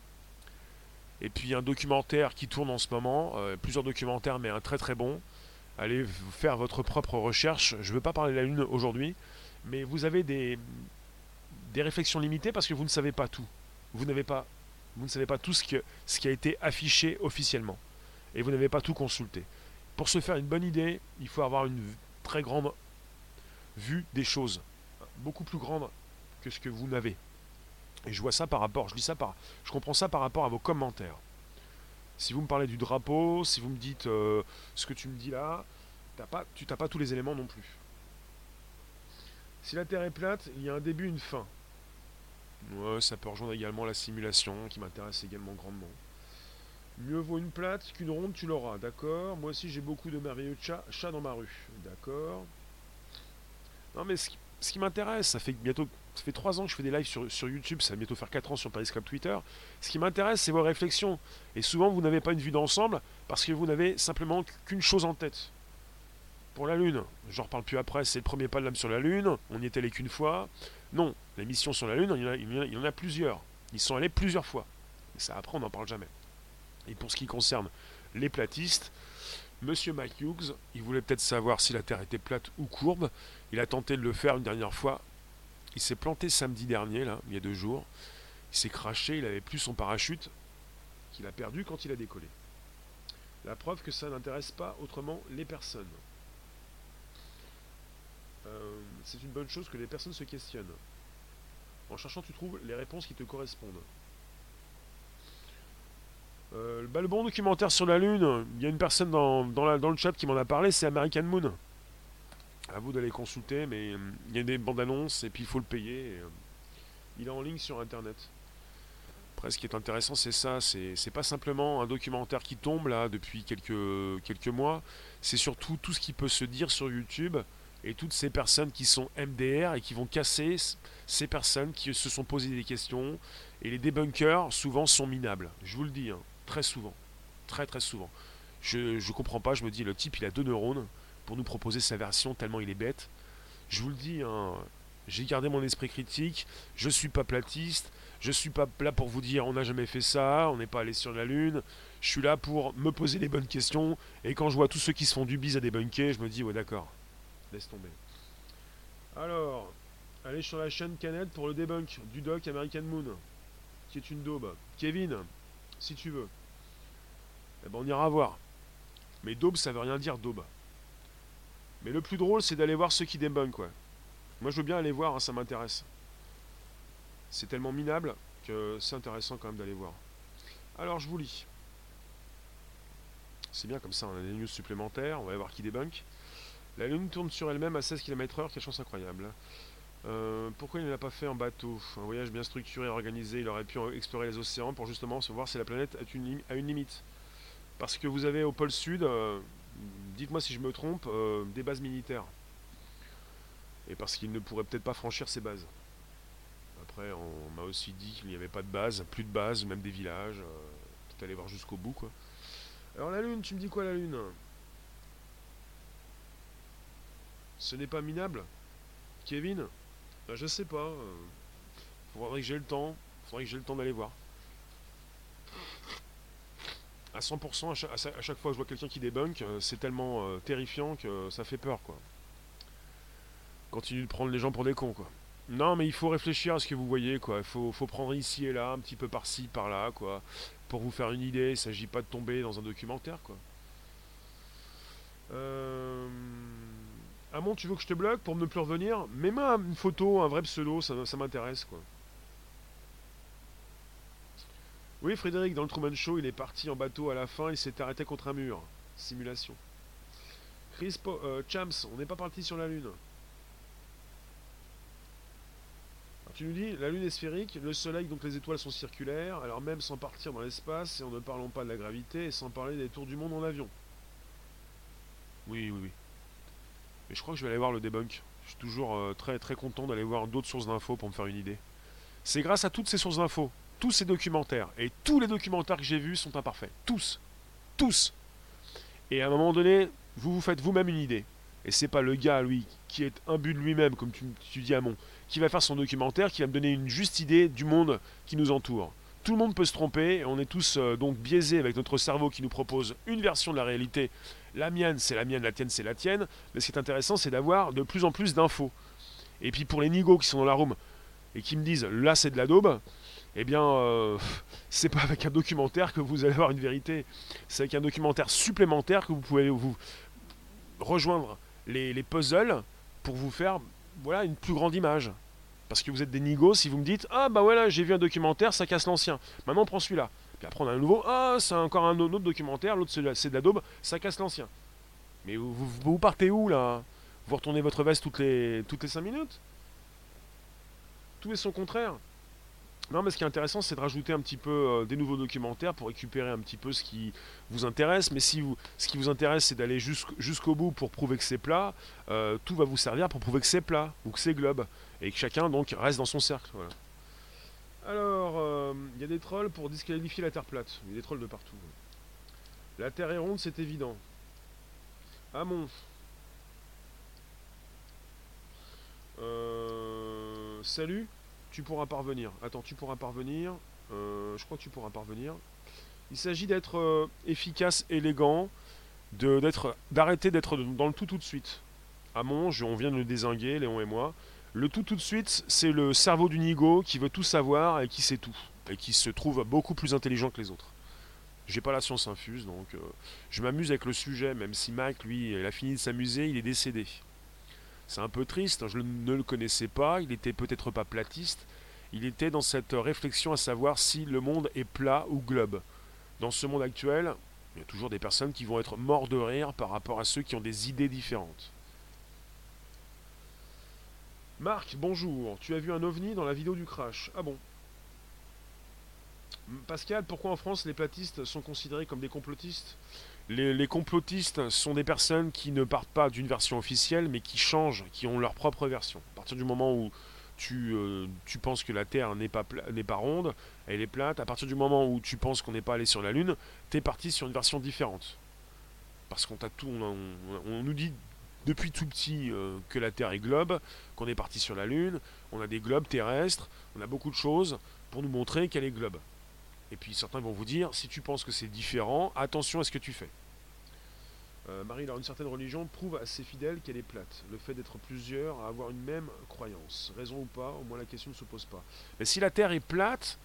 Et puis un documentaire qui tourne en ce moment. Euh, plusieurs documentaires, mais un très très bon. Allez faire votre propre recherche. Je ne veux pas parler de la Lune aujourd'hui. Mais vous avez des, des réflexions limitées parce que vous ne savez pas tout. Vous n'avez pas vous ne savez pas tout ce, que, ce qui a été affiché officiellement. Et vous n'avez pas tout consulté. Pour se faire une bonne idée, il faut avoir une très grande vue des choses. Beaucoup plus grande que ce que vous n'avez. Et je vois ça par rapport, je lis ça par, je comprends ça par rapport à vos commentaires. Si vous me parlez du drapeau, si vous me dites euh, ce que tu me dis là, pas, tu n'as pas tous les éléments non plus. Si la Terre est plate, il y a un début, une fin. Ouais, ça peut rejoindre également la simulation qui m'intéresse également grandement. Mieux vaut une plate qu'une ronde, tu l'auras, d'accord? Moi aussi j'ai beaucoup de merveilleux chats, chats dans ma rue, d'accord? Non mais ce qui, m'intéresse, ça fait bientôt ça fait 3 ans que je fais des lives sur, YouTube, ça va bientôt faire 4 ans sur Periscope Twitter. Ce qui m'intéresse, c'est vos réflexions. Et souvent, vous n'avez pas une vue d'ensemble parce que vous n'avez simplement qu'une chose en tête. Pour la Lune, j'en reparle plus après, c'est le premier pas de l'âme sur la Lune, on n'y est allé qu'une fois. Non, les missions sur la Lune, il y, en a, plusieurs. Ils sont allés plusieurs fois. Ça, après, on n'en parle jamais. Et pour ce qui concerne les platistes, Monsieur Mike Hughes, il voulait peut-être savoir si la Terre était plate ou courbe. Il a tenté de le faire une dernière fois. Il s'est planté samedi dernier, là, il y a deux jours. Il s'est craché, il avait plus son parachute qu'il a perdu quand il a décollé. La preuve que ça n'intéresse pas autrement les personnes. Euh, c'est une bonne chose que les personnes se questionnent. En cherchant, tu trouves les réponses qui te correspondent. Euh, le bon documentaire sur la Lune, il y a une personne dans, dans, le chat qui m'en a parlé, c'est American Moon. À vous d'aller consulter, mais euh, il y a des bandes annonces et puis il faut le payer. il est en ligne sur internet. Après, ce qui est intéressant, c'est ça. C'est pas simplement un documentaire qui tombe là depuis quelques, quelques mois. C'est surtout tout ce qui peut se dire sur YouTube et toutes ces personnes qui sont MDR et qui vont casser ces personnes qui se sont posées des questions. Et les débunkers, souvent, sont minables. Je vous le dis, hein, très souvent. Très, très souvent. Je ne comprends pas, je me dis, le type, il a deux neurones pour nous proposer sa version tellement il est bête. Je vous le dis, hein, j'ai gardé mon esprit critique, je suis pas platiste, je suis pas là pour vous dire on n'a jamais fait ça, on n'est pas allé sur la lune. Je suis là pour me poser les bonnes questions et quand je vois tous ceux qui se font du bise à débunker, je me dis ouais d'accord, laisse tomber. Alors, allez sur la chaîne Canette pour le debunk du doc American Moon, qui est une daube. Kevin, si tu veux. Eh ben on ira voir. Mais daube, ça veut rien dire daube. Mais le plus drôle, c'est d'aller voir ceux qui debunk, quoi. Moi, je veux bien aller voir, hein, ça m'intéresse. C'est tellement minable que c'est intéressant quand même d'aller voir. Alors, je vous lis. C'est bien comme ça, on a des news supplémentaires, on va voir qui débunk. La Lune tourne sur elle-même à 16 km/h, quelle chance incroyable. Euh, pourquoi il ne l'a pas fait en bateau? Un voyage bien structuré et organisé, il aurait pu explorer les océans pour justement se voir si la planète a une, une limite. Parce que vous avez au pôle sud, euh, dites-moi si je me trompe, euh, des bases militaires. Et parce qu'il ne pourrait peut-être pas franchir ces bases. Après, on m'a aussi dit qu'il n'y avait pas de base, plus de base, même des villages. peut-être aller voir jusqu'au bout, quoi. Alors la Lune, tu me dis quoi la Lune? Ce n'est pas minable? Kevin? Ben, Je sais pas. Il faudrait que j'ai le temps. faudrait que j'ai le temps d'aller voir. À 100%, à chaque, à chaque fois que je vois quelqu'un qui débunk, euh, c'est tellement euh, terrifiant que ça fait peur, quoi. Continue de prendre les gens pour des cons, quoi. Non, mais il faut réfléchir à ce que vous voyez, quoi. Il faut, prendre ici et là, un petit peu par-ci, par-là, quoi. Pour vous faire une idée, il ne s'agit pas de tomber dans un documentaire, quoi. Euh... Amon, tu veux que je te bloque pour ne plus revenir? Mets-moi une photo, un vrai pseudo, ça, ça m'intéresse, quoi. Oui, Frédéric, dans le Truman Show, il est parti en bateau à la fin, il s'est arrêté contre un mur. Simulation. Chris euh, Chams, on n'est pas parti sur la Lune. tu nous dis, la Lune est sphérique, le Soleil, donc les étoiles sont circulaires, alors même sans partir dans l'espace, et en ne parlant pas de la gravité, et sans parler des tours du monde en avion. Oui, oui, oui. Mais je crois que je vais aller voir le debunk. Je suis toujours euh, très très content d'aller voir d'autres sources d'infos pour me faire une idée. C'est grâce à toutes ces sources d'infos, tous ces documentaires, et tous les documentaires que j'ai vus sont imparfaits. Tous. Tous. Et à un moment donné, vous vous faites vous-même une idée. Et c'est pas le gars, lui, qui est imbu de lui-même, comme tu, dis à mon, qui va faire son documentaire, qui va me donner une juste idée du monde qui nous entoure. Tout le monde peut se tromper, on est tous euh, donc biaisés avec notre cerveau qui nous propose une version de la réalité. La mienne, c'est la mienne, la tienne, c'est la tienne. Mais ce qui est intéressant, c'est d'avoir de plus en plus d'infos. Et puis pour les nigos qui sont dans la room et qui me disent là c'est de la daube, eh bien, euh, c'est pas avec un documentaire que vous allez avoir une vérité. C'est avec un documentaire supplémentaire que vous pouvez vous rejoindre les, les puzzles pour vous faire voilà, une plus grande image. Parce que vous êtes des nigos si vous me dites Ah bah voilà, j'ai vu un documentaire, ça casse l'ancien. Maintenant on prend celui-là. Puis après on a un nouveau Ah, c'est encore un autre documentaire, l'autre c'est de la daube, ça casse l'ancien. Mais vous, vous, partez où là? Vous retournez votre veste toutes les, toutes les 5 minutes? Tout est son contraire. Non, mais ce qui est intéressant, c'est de rajouter un petit peu euh, des nouveaux documentaires pour récupérer un petit peu ce qui vous intéresse. Mais si vous, ce qui vous intéresse, c'est d'aller jusqu'au bout pour prouver que c'est plat, euh, tout va vous servir pour prouver que c'est plat ou que c'est globe. Et que chacun donc reste dans son cercle. Alors, euh, il y a des trolls pour disqualifier la Terre plate. Il y a des trolls de partout. La Terre est ronde, c'est évident. Amon. salut tu pourras parvenir. Attends, tu pourras parvenir. Euh, je crois que tu pourras parvenir. Il s'agit d'être euh, efficace, élégant, d'être, d'arrêter d'être dans le tout tout de suite. À Monge, on vient de le désinguer, Léon et moi. Le tout tout de suite, c'est le cerveau du nigo qui veut tout savoir et qui sait tout. Et qui se trouve beaucoup plus intelligent que les autres. J'ai pas la science infuse, donc euh, je m'amuse avec le sujet, même si Mac, lui, il a fini de s'amuser, il est décédé. C'est un peu triste, je ne le connaissais pas, il était peut-être pas platiste, il était dans cette réflexion à savoir si le monde est plat ou globe. Dans ce monde actuel, il y a toujours des personnes qui vont être morts de rire par rapport à ceux qui ont des idées différentes. Marc, bonjour. Tu as vu un ovni dans la vidéo du crash. Ah bon Pascal, pourquoi en France les platistes sont considérés comme des complotistes? Les, complotistes sont des personnes qui ne partent pas d'une version officielle, mais qui changent, qui ont leur propre version. À partir du moment où tu, euh, tu penses que la Terre n'est pas, n'est pas ronde, elle est plate, à partir du moment où tu penses qu'on n'est pas allé sur la Lune, tu es parti sur une version différente. Parce qu'on t'a tout, on, nous dit depuis tout petit euh, que la Terre est globe, qu'on est parti sur la Lune, on a des globes terrestres, on a beaucoup de choses pour nous montrer qu'elle est globe. Et puis certains vont vous dire, si tu penses que c'est différent, attention à ce que tu fais. Euh, Marie, alors une certaine religion prouve à ses fidèles qu'elle est plate. Le fait d'être plusieurs à avoir une même croyance. Raison ou pas, au moins la question ne se pose pas. Mais si la Terre est plate,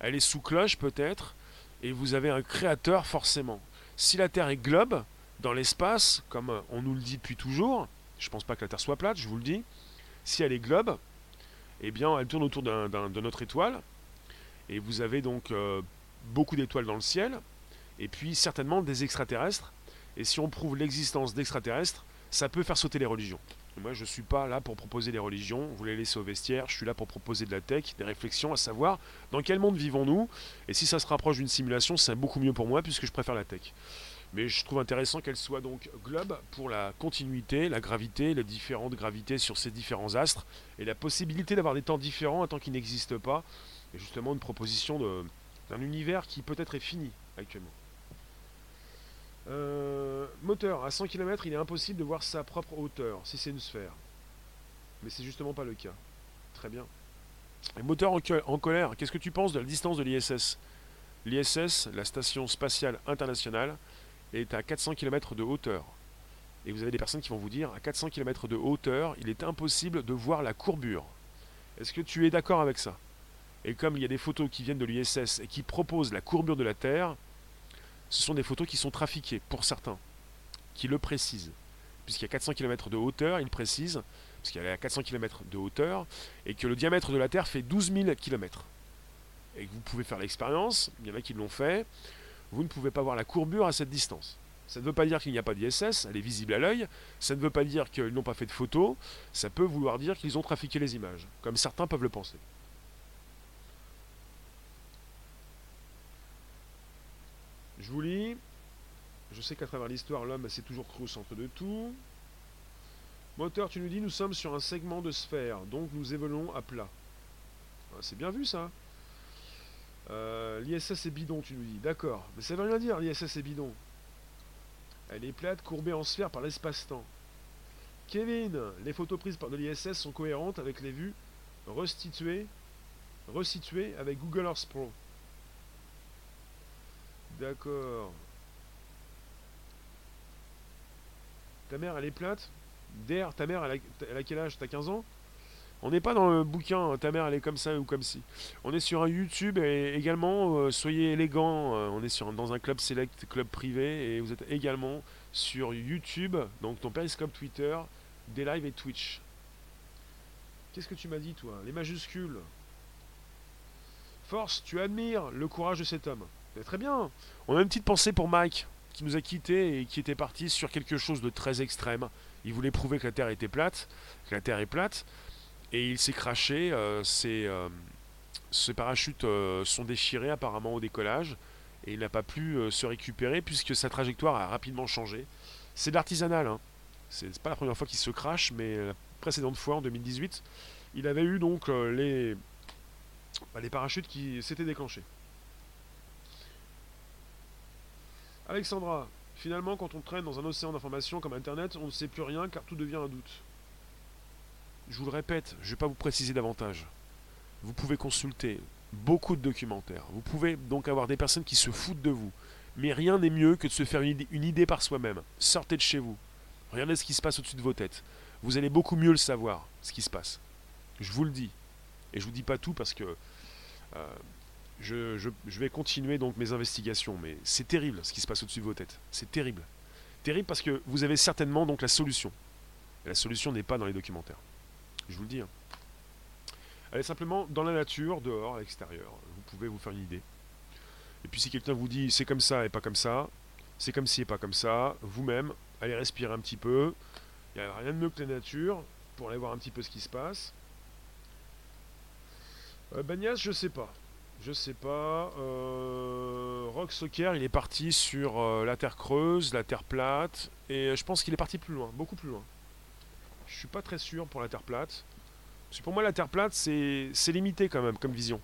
elle est sous cloche peut-être, et vous avez un créateur forcément. Si la Terre est globe, dans l'espace, comme on nous le dit depuis toujours, je ne pense pas que la Terre soit plate, je vous le dis, si elle est globe, eh bien elle tourne autour de notre étoile, et vous avez donc euh, beaucoup d'étoiles dans le ciel, et puis certainement des extraterrestres. Et si on prouve l'existence d'extraterrestres, ça peut faire sauter les religions. moi, je ne suis pas là pour proposer des religions, vous les laissez au vestiaire, je suis là pour proposer de la tech, des réflexions, à savoir dans quel monde vivons-nous, et si ça se rapproche d'une simulation, c'est beaucoup mieux pour moi, puisque je préfère la tech. Mais je trouve intéressant qu'elle soit donc globe pour la continuité, la gravité, les différentes gravités sur ces différents astres, et la possibilité d'avoir des temps différents un temps qui n'existe pas, justement une proposition d'un univers qui peut-être est fini actuellement. Euh, moteur, à 100 km, il est impossible de voir sa propre hauteur, si c'est une sphère. Mais c'est justement pas le cas. Très bien. Et moteur en, en colère, qu'est-ce que tu penses de la distance de l'ISS L'ISS, la Station Spatiale Internationale, est à 400 km de hauteur. Et vous avez des personnes qui vont vous dire, à 400 km de hauteur, il est impossible de voir la courbure. Est-ce que tu es d'accord avec ça? Et comme il y a des photos qui viennent de l'ISS et qui proposent la courbure de la Terre, ce sont des photos qui sont trafiquées, pour certains, qui le précisent. Puisqu'il y a 400 km de hauteur, il précise, puisqu'il y a 400 km de hauteur, et que le diamètre de la Terre fait 12 000 km. Et que vous pouvez faire l'expérience, il y en a qui l'ont fait, vous ne pouvez pas voir la courbure à cette distance. Ça ne veut pas dire qu'il n'y a pas d'ISS, elle est visible à l'œil, ça ne veut pas dire qu'ils n'ont pas fait de photos, ça peut vouloir dire qu'ils ont trafiqué les images, comme certains peuvent le penser. Je vous lis. Je sais qu'à travers l'histoire, l'homme s'est toujours cru au centre de tout. Moteur, tu nous dis, nous sommes sur un segment de sphère, donc nous évoluons à plat. Ah, c'est bien vu ça. Euh, L'ISS est bidon, tu nous dis. D'accord. Mais ça veut rien dire, l'ISS est bidon. Elle est plate, courbée en sphère par l'espace-temps. Kevin, les photos prises par de l'ISS sont cohérentes avec les vues restituées, resituées avec Google Earth Pro. D'accord. Ta mère, elle est plate? Der, ta mère, elle a, quel âge? T'as 15 ans? On n'est pas dans le bouquin, ta mère, elle est comme ça ou comme ci. On est sur un YouTube et également, euh, soyez élégant, euh, on est sur, dans un club select, club privé, et vous êtes également sur YouTube, donc ton périscope Twitter, des lives et Twitch. Qu'est-ce que tu m'as dit, toi? Les majuscules. Force, tu admires le courage de cet homme. Très bien. On a une petite pensée pour Mike, qui nous a quittés et qui était parti sur quelque chose de très extrême. Il voulait prouver que la Terre était plate, que la Terre est plate, et il s'est craché. Euh, ses, euh, parachutes euh, sont déchirés apparemment au décollage, et il n'a pas pu se récupérer puisque sa trajectoire a rapidement changé. C'est de l'artisanal. Hein. C'est pas la première fois qu'il se crache, mais la précédente fois, en 2018, il avait eu donc bah, les parachutes qui s'étaient déclenchés. Alexandra, finalement, quand on traîne dans un océan d'informations comme Internet, on ne sait plus rien car tout devient un doute. Je vous le répète, je ne vais pas vous préciser davantage. Vous pouvez consulter beaucoup de documentaires. Vous pouvez donc avoir des personnes qui se foutent de vous. Mais rien n'est mieux que de se faire une idée, par soi-même. Sortez de chez vous. Regardez ce qui se passe au-dessus de vos têtes. Vous allez beaucoup mieux le savoir, ce qui se passe. Je vous le dis. Et je vous dis pas tout parce que euh, je, vais continuer donc mes investigations, mais c'est terrible ce qui se passe au-dessus de vos têtes. C'est terrible. Terrible parce que vous avez certainement donc la solution. la solution n'est pas dans les documentaires. Je vous le dis. Hein. Elle est simplement dans la nature, dehors, à l'extérieur. Vous pouvez vous faire une idée. Et puis si quelqu'un vous dit c'est comme ça et pas comme ça, c'est comme ci et pas comme ça, vous-même, allez respirer un petit peu. Il n'y a rien de mieux que la nature pour aller voir un petit peu ce qui se passe. Euh, Bagnas, je sais pas. Je sais pas. Euh, Rock Soccer, il est parti sur euh, la Terre creuse, la Terre plate, et je pense qu'il est parti plus loin, beaucoup plus loin. Je suis pas très sûr pour la Terre plate. Parce que pour moi, la Terre plate, c'est limité quand même comme vision.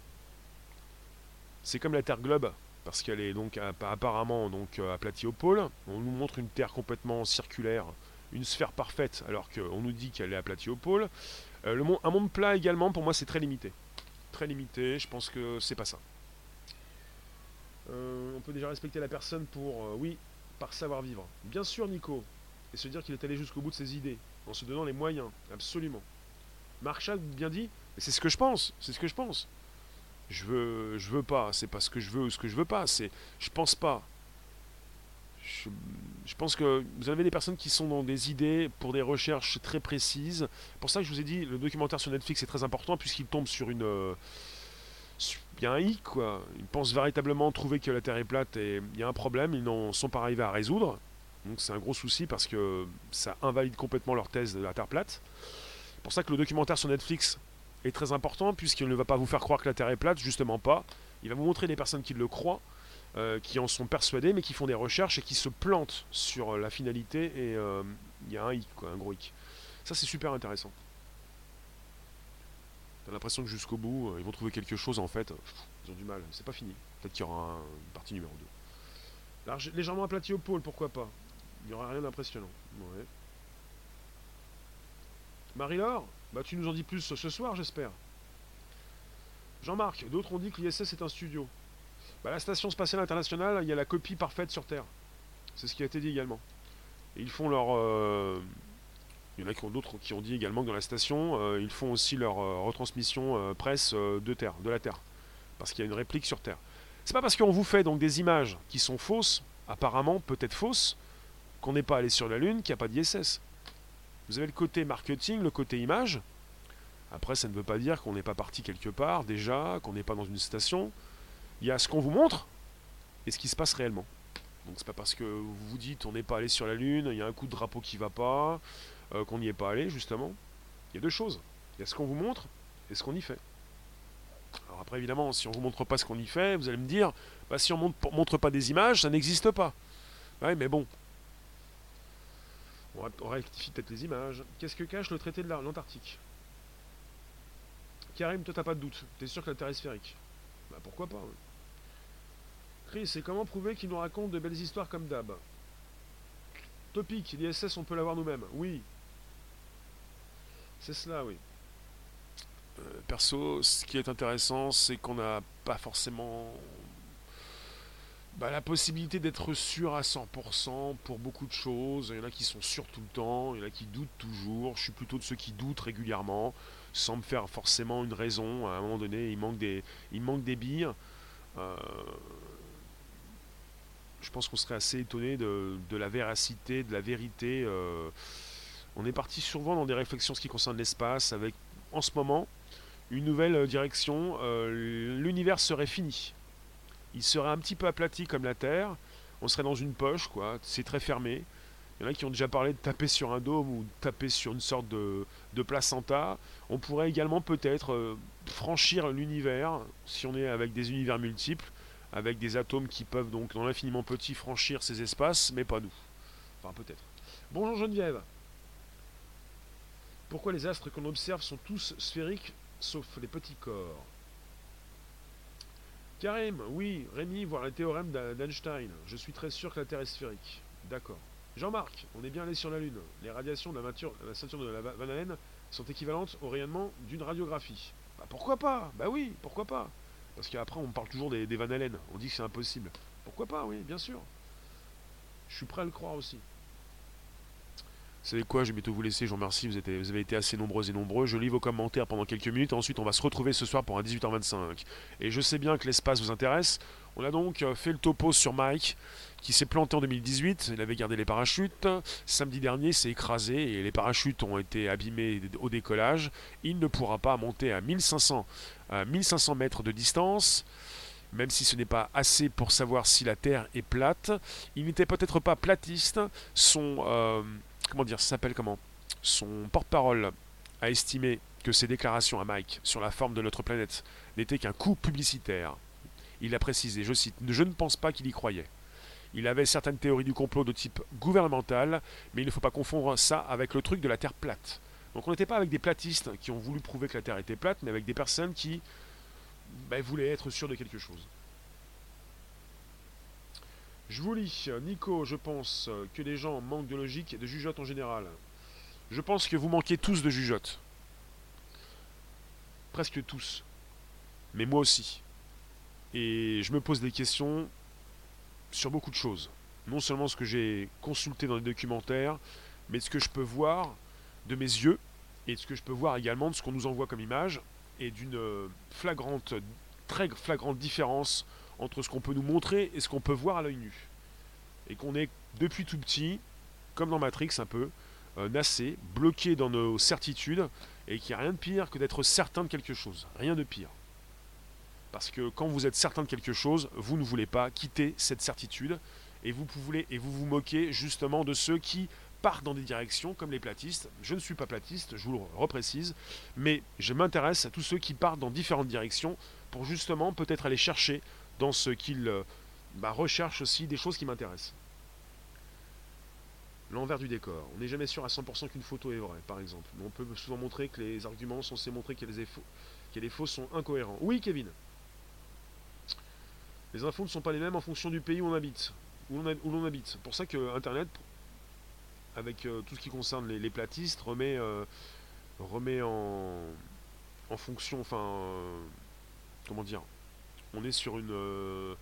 C'est comme la Terre globe, parce qu'elle est donc apparemment donc euh, aplatie au pôle. On nous montre une Terre complètement circulaire, une sphère parfaite, alors qu'on nous dit qu'elle est aplatie au pôle. le un monde plat également, pour moi, c'est très limité très limité. Je pense que c'est pas ça. Euh, on peut déjà respecter la personne pour, euh, oui, par savoir-vivre. Bien sûr, Nico. Et se dire qu'il est allé jusqu'au bout de ses idées, en se donnant les moyens, absolument. Marshall, bien dit, c'est ce que je pense, c'est ce que je pense. Je veux, je veux pas, c'est pas ce que je veux ou ce que je veux pas, c'est, je pense pas. Je, pense que vous avez des personnes qui sont dans des idées pour des recherches très précises. Pour ça que je vous ai dit, le documentaire sur Netflix est très important puisqu'il tombe sur une... Euh, il y a un hic, quoi. Ils pensent véritablement trouver que la Terre est plate et il y a un problème, ils n'en sont pas arrivés à résoudre. Donc c'est un gros souci parce que ça invalide complètement leur thèse de la Terre plate. C'est pour ça que le documentaire sur Netflix est très important puisqu'il ne va pas vous faire croire que la Terre est plate, justement pas. Il va vous montrer des personnes qui le croient euh, qui en sont persuadés, mais qui font des recherches et qui se plantent sur la finalité, et euh, il y a un hic, quoi, un gros hic. Ça, c'est super intéressant. T'as l'impression que jusqu'au bout, euh, ils vont trouver quelque chose, en fait, ils ont du mal, c'est pas fini. Peut-être qu'il y aura une partie numéro 2. Légèrement aplati au pôle, pourquoi pas Il n'y aura rien d'impressionnant. Marie-Laure Bah tu nous en dis plus ce soir, j'espère. Jean-Marc, d'autres ont dit que l'ISS est un studio. Bah, la station spatiale internationale, il y a la copie parfaite sur Terre. C'est ce qui a été dit également. Ils font leur. Euh, il y en a qui ont d'autres qui ont dit également que dans la station, euh, ils font aussi leur euh, retransmission presse de Terre, de la Terre. Parce qu'il y a une réplique sur Terre. C'est pas parce qu'on vous fait donc des images qui sont fausses, apparemment peut-être fausses, qu'on n'est pas allé sur la Lune, qu'il n'y a pas d'ISS. Vous avez le côté marketing, le côté image. Après, ça ne veut pas dire qu'on n'est pas parti quelque part déjà, qu'on n'est pas dans une station. Il y a ce qu'on vous montre et ce qui se passe réellement. Donc c'est pas parce que vous vous dites on n'est pas allé sur la Lune, il y a un coup de drapeau qui va pas, euh, qu'on n'y est pas allé justement. Il y a deux choses. Il y a ce qu'on vous montre et ce qu'on y fait. Alors après évidemment, si on vous montre pas ce qu'on y fait, vous allez me dire, bah, si on montre, montre pas des images, ça n'existe pas. Ouais, mais bon. On rectifie peut-être les images. Qu'est-ce que cache le traité de l'Antarctique? Karim, toi t'as pas de doute. T'es sûr que la Terre est sphérique? Bah pourquoi pas Et comment prouver qu'il nous raconte de belles histoires comme d'hab? Topic, l'ISS on peut l'avoir nous-mêmes. Oui. C'est cela, oui. Euh, perso, ce qui est intéressant, c'est qu'on n'a pas forcément bah, la possibilité d'être sûr à 100% pour beaucoup de choses. Il y en a qui sont sûrs tout le temps, il y en a qui doutent toujours. Je suis plutôt de ceux qui doutent régulièrement, sans me faire forcément une raison. À un moment donné, il manque des, il manque des billes. Euh, je pense qu'on serait assez étonné de, la véracité, de la vérité. Euh. on est parti souvent dans des réflexions ce qui concerne l'espace, avec en ce moment une nouvelle direction. Euh, l'univers serait fini. Il serait un petit peu aplati comme la Terre. On serait dans une poche, quoi. C'est très fermé. Il y en a qui ont déjà parlé de taper sur un dôme ou de taper sur une sorte de, placenta. On pourrait également peut-être euh, franchir l'univers, si on est avec des univers multiples, avec des atomes qui peuvent donc dans l'infiniment petit franchir ces espaces, mais pas nous. Enfin peut-être. Bonjour Geneviève. Pourquoi les astres qu'on observe sont tous sphériques sauf les petits corps? Karim, oui, Rémi, voir le théorème d'Einstein. Je suis très sûr que la Terre est sphérique. D'accord. Jean-Marc, on est bien allé sur la Lune. Les radiations de la, la ceinture de la Van Allen sont équivalentes au rayonnement d'une radiographie. Bah pourquoi pas? Bah oui, pourquoi pas? Parce qu'après, on parle toujours des, Van Allen. On dit que c'est impossible. Pourquoi pas, oui, bien sûr. Je suis prêt à le croire aussi. Vous savez quoi, je vais bientôt vous laisser, je vous remercie, vous, avez été assez nombreux et nombreux. Je lis vos commentaires pendant quelques minutes, ensuite on va se retrouver ce soir pour un 18h25. Et je sais bien que l'espace vous intéresse. On a donc euh, fait le topo sur Mike, qui s'est planté en 2018, il avait gardé les parachutes. Samedi dernier, s'est écrasé et les parachutes ont été abîmés au décollage. Il ne pourra pas monter à 1500 1500 mètres de distance, même si ce n'est pas assez pour savoir si la Terre est plate. Il n'était peut-être pas platiste. Son euh, comment dire, s'appelle comment Son porte-parole a estimé que ses déclarations à Mike sur la forme de notre planète n'étaient qu'un coup publicitaire. Il a précisé, je cite, Je ne pense pas qu'il y croyait. Il avait certaines théories du complot de type gouvernemental, mais il ne faut pas confondre ça avec le truc de la Terre plate. Donc on n'était pas avec des platistes qui ont voulu prouver que la Terre était plate, mais avec des personnes qui ben, voulaient être sûres de quelque chose. Je vous lis, Nico, je pense que les gens manquent de logique et de jugeote en général. Je pense que vous manquez tous de jugeote. Presque tous. Mais moi aussi. Et je me pose des questions sur beaucoup de choses. Non seulement ce que j'ai consulté dans les documentaires, mais ce que je peux voir de mes yeux et de ce que je peux voir également de ce qu'on nous envoie comme image et d'une euh, flagrante, très flagrante différence entre ce qu'on peut nous montrer et ce qu'on peut voir à l'œil nu. Et qu'on est depuis tout petit, comme dans Matrix un peu, euh, nassé, bloqué dans nos certitudes, et qu'il n'y a rien de pire que d'être certain de quelque chose. Rien de pire. Parce que quand vous êtes certain de quelque chose, vous ne voulez pas quitter cette certitude, et vous pouvez et vous vous moquez justement de ceux qui partent dans des directions comme les platistes. Je ne suis pas platiste, je vous le reprécise, mais je m'intéresse à tous ceux qui partent dans différentes directions pour justement peut-être aller chercher dans ce qu'ils euh, bah, recherchent aussi des choses qui m'intéressent. L'envers du décor. On n'est jamais sûr à 100% qu'une photo est vraie, par exemple. Mais on peut souvent montrer que les arguments sont censés montrer que les, faux, que les faux sont incohérents. Oui, Kevin? Les infos ne sont pas les mêmes en fonction du pays où on habite. où l'on habite. C'est pour ça que Internet, avec euh, tout ce qui concerne les, platistes, remet, euh, remet en, en fonction, enfin, comment dire, on est sur une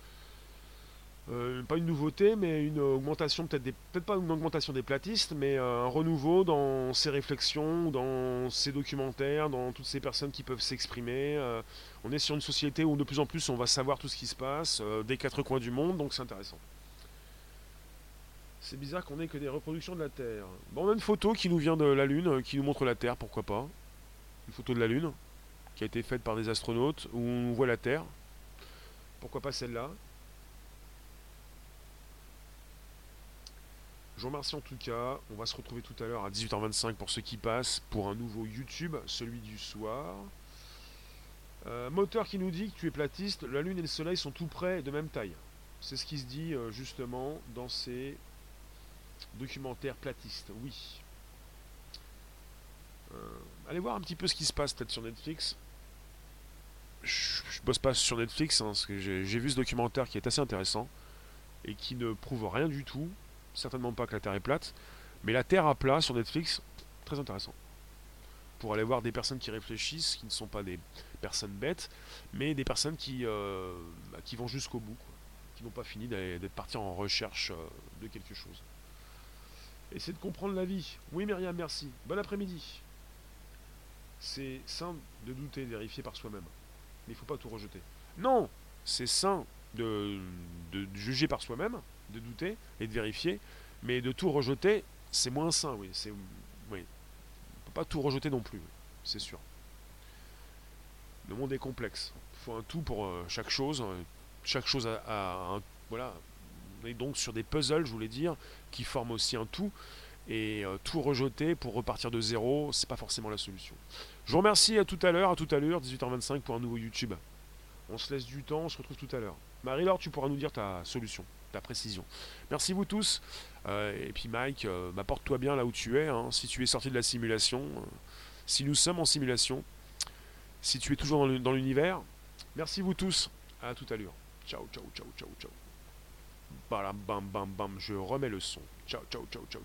euh, pas une nouveauté, mais une augmentation, peut-être peut pas une augmentation des platistes, mais euh, un renouveau dans ses réflexions, dans ses documentaires, dans toutes ces personnes qui peuvent s'exprimer. Euh, on est sur une société où de plus en plus on va savoir tout ce qui se passe des quatre coins du monde, donc c'est intéressant. C'est bizarre qu'on ait que des reproductions de la Terre. Bon, on a une photo qui nous vient de la Lune, qui nous montre la Terre, pourquoi pas. Une photo de la Lune, qui a été faite par des astronautes, où on voit la Terre. Pourquoi pas celle-là? Je vous remercie en tout cas. On va se retrouver tout à l'heure à 18h25 pour ceux qui passent pour un nouveau YouTube, celui du soir. Euh, moteur qui nous dit que tu es platiste, la Lune et le Soleil sont tout près de même taille. C'est ce qui se dit euh, justement dans ces documentaires platistes. Oui. Euh, allez voir un petit peu ce qui se passe peut-être sur Netflix. Je, bosse pas sur Netflix hein, parce que j'ai vu ce documentaire qui est assez intéressant et qui ne prouve rien du tout certainement pas que la Terre est plate, mais la Terre à plat sur Netflix, très intéressant. Pour aller voir des personnes qui réfléchissent, qui ne sont pas des personnes bêtes, mais des personnes qui, euh, bah, qui vont jusqu'au bout, qui n'ont pas fini d'être partis en recherche euh, de quelque chose. C'est de comprendre la vie. Oui Myriam, merci. Bon après-midi. C'est sain de douter, vérifier par soi-même. Il ne faut pas tout rejeter. Non C'est sain de, juger par soi-même, de douter et de vérifier, mais de tout rejeter, c'est moins sain, oui. Oui. On peut pas tout rejeter non plus, c'est sûr. Le monde est complexe. Il faut un tout pour euh, chaque chose. Chaque chose a, un. Voilà. On est donc sur des puzzles, je voulais dire, qui forment aussi un tout. Et euh, tout rejeter pour repartir de zéro, c'est pas forcément la solution. Je vous remercie à tout à l'heure, à tout à l'heure, 18h25 pour un nouveau YouTube. On se laisse du temps, on se retrouve tout à l'heure. Marie-Laure, tu pourras nous dire ta solution ta précision. Merci vous tous. Euh, et puis Mike, euh, bah, bien là où tu es. Hein. si tu es sorti de la simulation, euh, si nous sommes en simulation, si tu es toujours dans l'univers, merci vous tous. À toute allure. Ciao, ciao, ciao, ciao, ciao. Bam, bam, bam, bam. Je remets le son. Ciao, ciao, ciao, ciao.